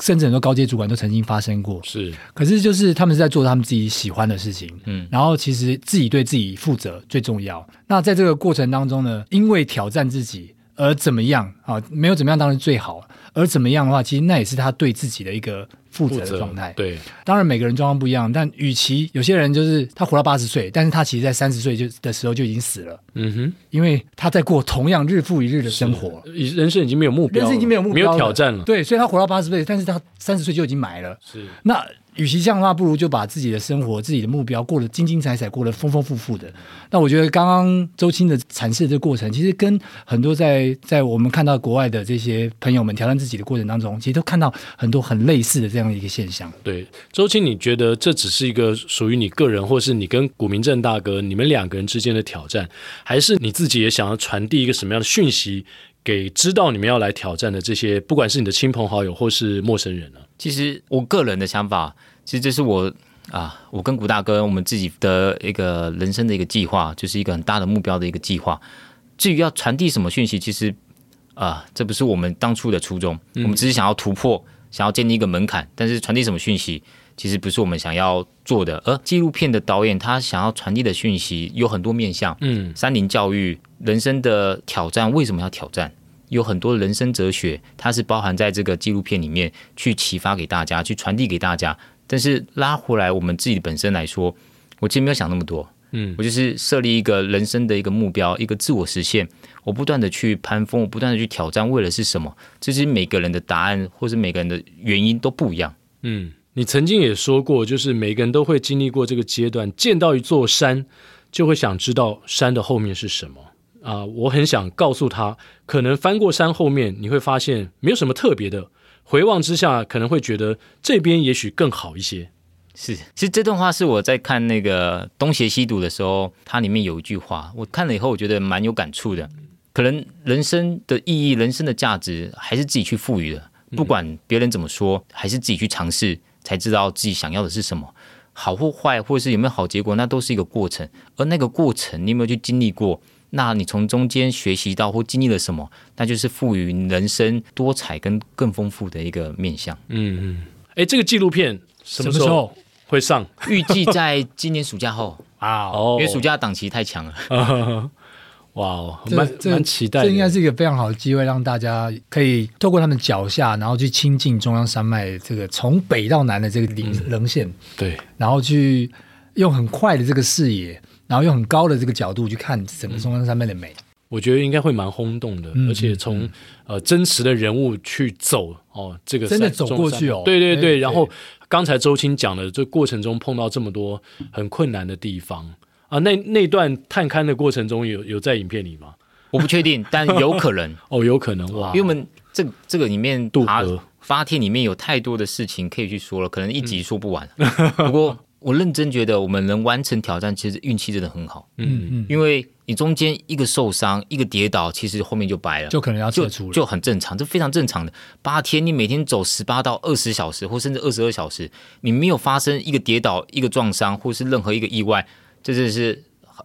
Speaker 3: 甚至很多高阶主管都曾经发生过。
Speaker 2: 是，
Speaker 3: 可是就是他们是在做他们自己喜欢的事情，嗯，然后其实自己对自己负责最重要。那在这个过程当中呢，因为挑战自己而怎么样啊？没有怎么样当然最好，而怎么样的话，其实那也是他对自己的一个。负责的状态，
Speaker 2: 对，
Speaker 3: 当然每个人状况不一样，但与其有些人就是他活到八十岁，但是他其实在三十岁就的时候就已经死了，嗯哼，因为他在过同样日复一日的生活，
Speaker 2: 人生已经没有目标，
Speaker 3: 人生已经没有目标，
Speaker 2: 没有挑战了，
Speaker 3: 对，所以他活到八十岁，但是他三十岁就已经埋了，
Speaker 2: 是。
Speaker 3: 那。与其这样的话，不如就把自己的生活、自己的目标过得精精彩彩，过得丰丰富富的。那我觉得刚刚周青的阐释这个过程，其实跟很多在在我们看到国外的这些朋友们挑战自己的过程当中，其实都看到很多很类似的这样一个现象。
Speaker 2: 对，周青，你觉得这只是一个属于你个人，或是你跟古明正大哥你们两个人之间的挑战，还是你自己也想要传递一个什么样的讯息给知道你们要来挑战的这些，不管是你的亲朋好友或是陌生人呢？
Speaker 4: 其实我个人的想法。其实这是我啊，我跟古大哥我们自己的一个人生的一个计划，就是一个很大的目标的一个计划。至于要传递什么讯息，其实啊，这不是我们当初的初衷。我们只是想要突破，想要建立一个门槛。但是传递什么讯息，其实不是我们想要做的。而纪录片的导演他想要传递的讯息有很多面向，嗯，山林教育、人生的挑战，为什么要挑战？有很多人生哲学，它是包含在这个纪录片里面去启发给大家，去传递给大家。但是拉回来，我们自己本身来说，我其实没有想那么多。嗯，我就是设立一个人生的一个目标，一个自我实现。我不断的去攀峰，我不断的去挑战，为了是什么？这是每个人的答案，或是每个人的原因都不一样。
Speaker 2: 嗯，你曾经也说过，就是每个人都会经历过这个阶段，见到一座山，就会想知道山的后面是什么啊、呃。我很想告诉他，可能翻过山后面，你会发现没有什么特别的。回望之下，可能会觉得这边也许更好一些。
Speaker 4: 是，其实这段话是我在看那个《东邪西毒》的时候，它里面有一句话，我看了以后，我觉得蛮有感触的。可能人生的意义、人生的价值还是自己去赋予的。不管别人怎么说，还是自己去尝试，才知道自己想要的是什么。好或坏，或者是有没有好结果，那都是一个过程。而那个过程，你有没有去经历过？那你从中间学习到或经历了什么？那就是赋予人生多彩跟更丰富的一个面向。
Speaker 2: 嗯嗯。哎，这个纪录片什么时候会上？
Speaker 4: 预计在今年暑假后 [LAUGHS]
Speaker 3: 啊，
Speaker 4: 因为暑假档期太强了。
Speaker 2: 哦 [LAUGHS] 哇哦，蛮蛮期待，
Speaker 3: 这应该是一个非常好的机会，让大家可以透过他们脚下，然后去亲近中央山脉这个从北到南的这个棱棱线，
Speaker 2: 嗯，对，然
Speaker 3: 后去用很快的这个视野，然后用很高的这个角度去看整个中央山脉的美。嗯，
Speaker 2: 我觉得应该会蛮轰动的，嗯，而且从，嗯，呃真实的人物去走哦，这个
Speaker 3: 真的走过去哦，
Speaker 2: 对对对，对，然后刚才周青讲的这过程中碰到这么多很困难的地方。啊，那那段探勘的过程中有有在影片里吗？
Speaker 4: 我不确定，但有可能 [LAUGHS]
Speaker 2: 哦，有可能哇，
Speaker 4: 因为我们这这个里面发发帖里面有太多的事情可以去说了，可能一集说不完。嗯、[LAUGHS] 不过我认真觉得，我们能完成挑战，其实运气真的很好。嗯嗯，因为你中间一个受伤，一个跌倒，其实后面就白了，
Speaker 3: 就可能要撤出了，
Speaker 4: 就很正常，这非常正常的。八天你每天走十八到二十小时，或甚至二十二小时，你没有发生一个跌倒、一个撞伤，或是任何一个意外。这就是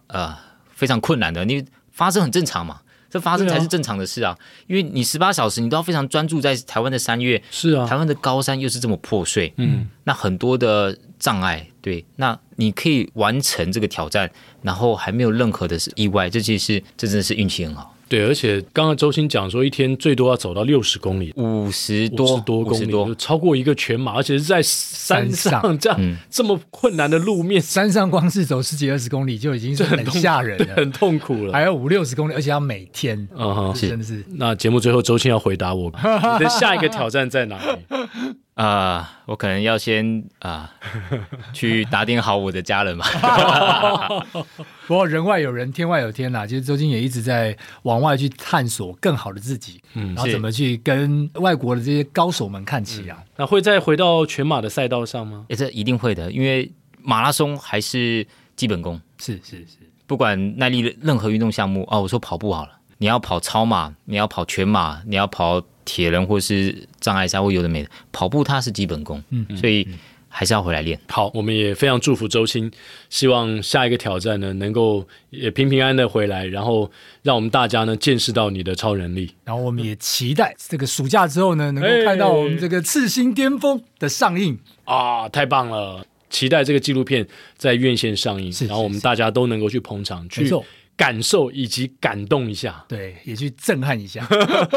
Speaker 4: 呃非常困难的，你发生很正常嘛，这发生才是正常的事啊。啊因为你十八小时你都要非常专注在台湾的三月，
Speaker 2: 是啊，
Speaker 4: 台湾的高山又是这么破碎，嗯，那很多的障碍，对，那你可以完成这个挑战，然后还没有任何的意外，这其实这真的是运气很好。
Speaker 2: 对，而且刚刚周青讲说，一天最多要走到六十公里，
Speaker 4: 五十多
Speaker 2: 多公里，就超过一个全马，而且是在山上这样、嗯、这么困难的路面，
Speaker 3: 山上光是走十几二十公里就已经是很吓人了，[LAUGHS]
Speaker 2: 很痛苦了，
Speaker 3: 还有五六十公里，而且要每天，
Speaker 2: 嗯，
Speaker 3: 是真的是。
Speaker 2: 那节目最后，周青要回答我，你的下一个挑战在哪里？
Speaker 4: 啊、呃，我可能要先啊、呃，[LAUGHS] 去打点好我的家人嘛。[LAUGHS]
Speaker 3: 不过人外有人，天外有天呐。其实周金也一直在往外去探索更好的自己，嗯，然后怎么去跟外国的这些高手们看齐啊、嗯？
Speaker 2: 那会再回到全马的赛道上吗？
Speaker 4: 也这一定会的，因为马拉松还是基本功。
Speaker 3: 是是是，
Speaker 4: 不管耐力任何运动项目啊，我说跑步好了，你要跑超马，你要跑全马，你要跑。铁人或是障碍赛或有的没的，跑步它是基本功，嗯，所以还是要回来练。
Speaker 2: 好，我们也非常祝福周青，希望下一个挑战呢能够也平平安安的回来，然后让我们大家呢见识到你的超能力。
Speaker 3: 然后我们也期待这个暑假之后呢，能够看到我们这个次新巅峰的上映
Speaker 2: 啊，太棒了！期待这个纪录片在院线上映，然后我们大家都能够去捧场，去。感受以及感动一下，
Speaker 3: 对，也去震撼一下。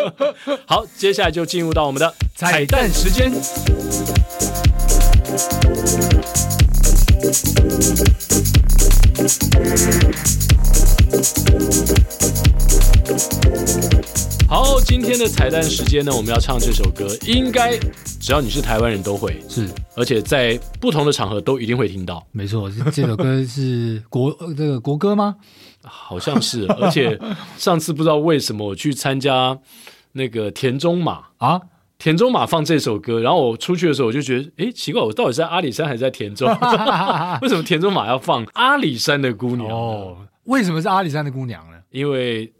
Speaker 3: [LAUGHS]
Speaker 2: 好，接下来就进入到我们的彩蛋时间。好，今天的彩蛋时间呢，我们要唱这首歌，应该只要你是台湾人都会
Speaker 3: 是，
Speaker 2: 而且在不同的场合都一定会听到。
Speaker 3: 没错，这首歌是国这个国歌吗？
Speaker 2: 好像是，而且上次不知道为什么我去参加那个田中马啊，田中马放这首歌，然后我出去的时候我就觉得，哎，奇怪，我到底是在阿里山还是在田中？[LAUGHS] 为什么田中马要放阿里山的姑娘？
Speaker 3: 哦，为什么是阿里山的姑娘呢？
Speaker 2: 因为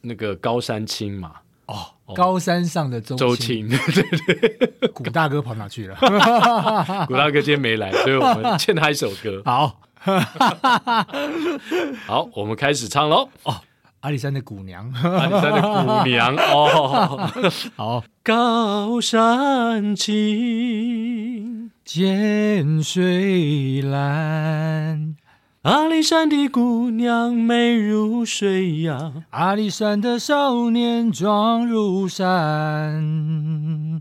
Speaker 2: 那个高山青嘛。
Speaker 3: 哦，高山上的周
Speaker 2: 周青，[LAUGHS] 对对，
Speaker 3: 古大哥跑哪去了？[LAUGHS]
Speaker 2: 古大哥今天没来，所以我们欠他一首歌。
Speaker 3: 好。[LAUGHS]
Speaker 2: 好，我们开始唱喽。
Speaker 3: 哦，阿里山的姑娘，
Speaker 2: 阿里山的姑娘 [LAUGHS] 哦。
Speaker 3: 好，
Speaker 2: 高山青，
Speaker 3: 涧水蓝。
Speaker 2: 阿里山的姑娘美如水呀，
Speaker 3: 阿里山的少年壮如山。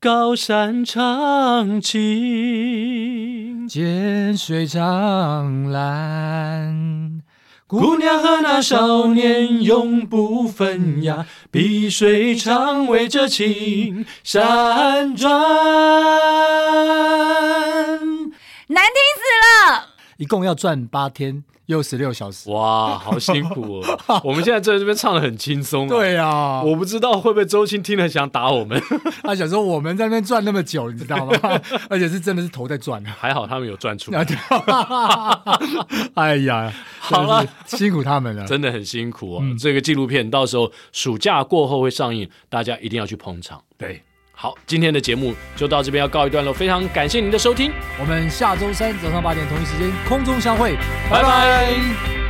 Speaker 2: 高山长青，
Speaker 3: 涧水长蓝，
Speaker 2: 姑娘和那少年永不分呀，碧水长围着青山转。
Speaker 5: 难听死了！
Speaker 3: 一共要转八天又十六小时。
Speaker 2: 哇，好辛苦哦！[LAUGHS] 我们现在在这边唱的很轻松、啊。
Speaker 3: 对啊，
Speaker 2: 我不知道会不会周青听了想打我们。[LAUGHS]
Speaker 3: 他想说我们在那边转那么久，你知道吗？[LAUGHS] 而且是真的是头在转。
Speaker 2: 还好他们有转出来。
Speaker 3: 哎呀，好了，辛苦他们了，
Speaker 2: 真的很辛苦哦。嗯、这个纪录片到时候暑假过后会上映，大家一定要去捧场。
Speaker 3: 对。
Speaker 2: 好，今天的节目就到这边要告一段落，非常感谢您的收听，
Speaker 3: 我们下周三早上八点同一时间空中相会，拜拜。拜拜。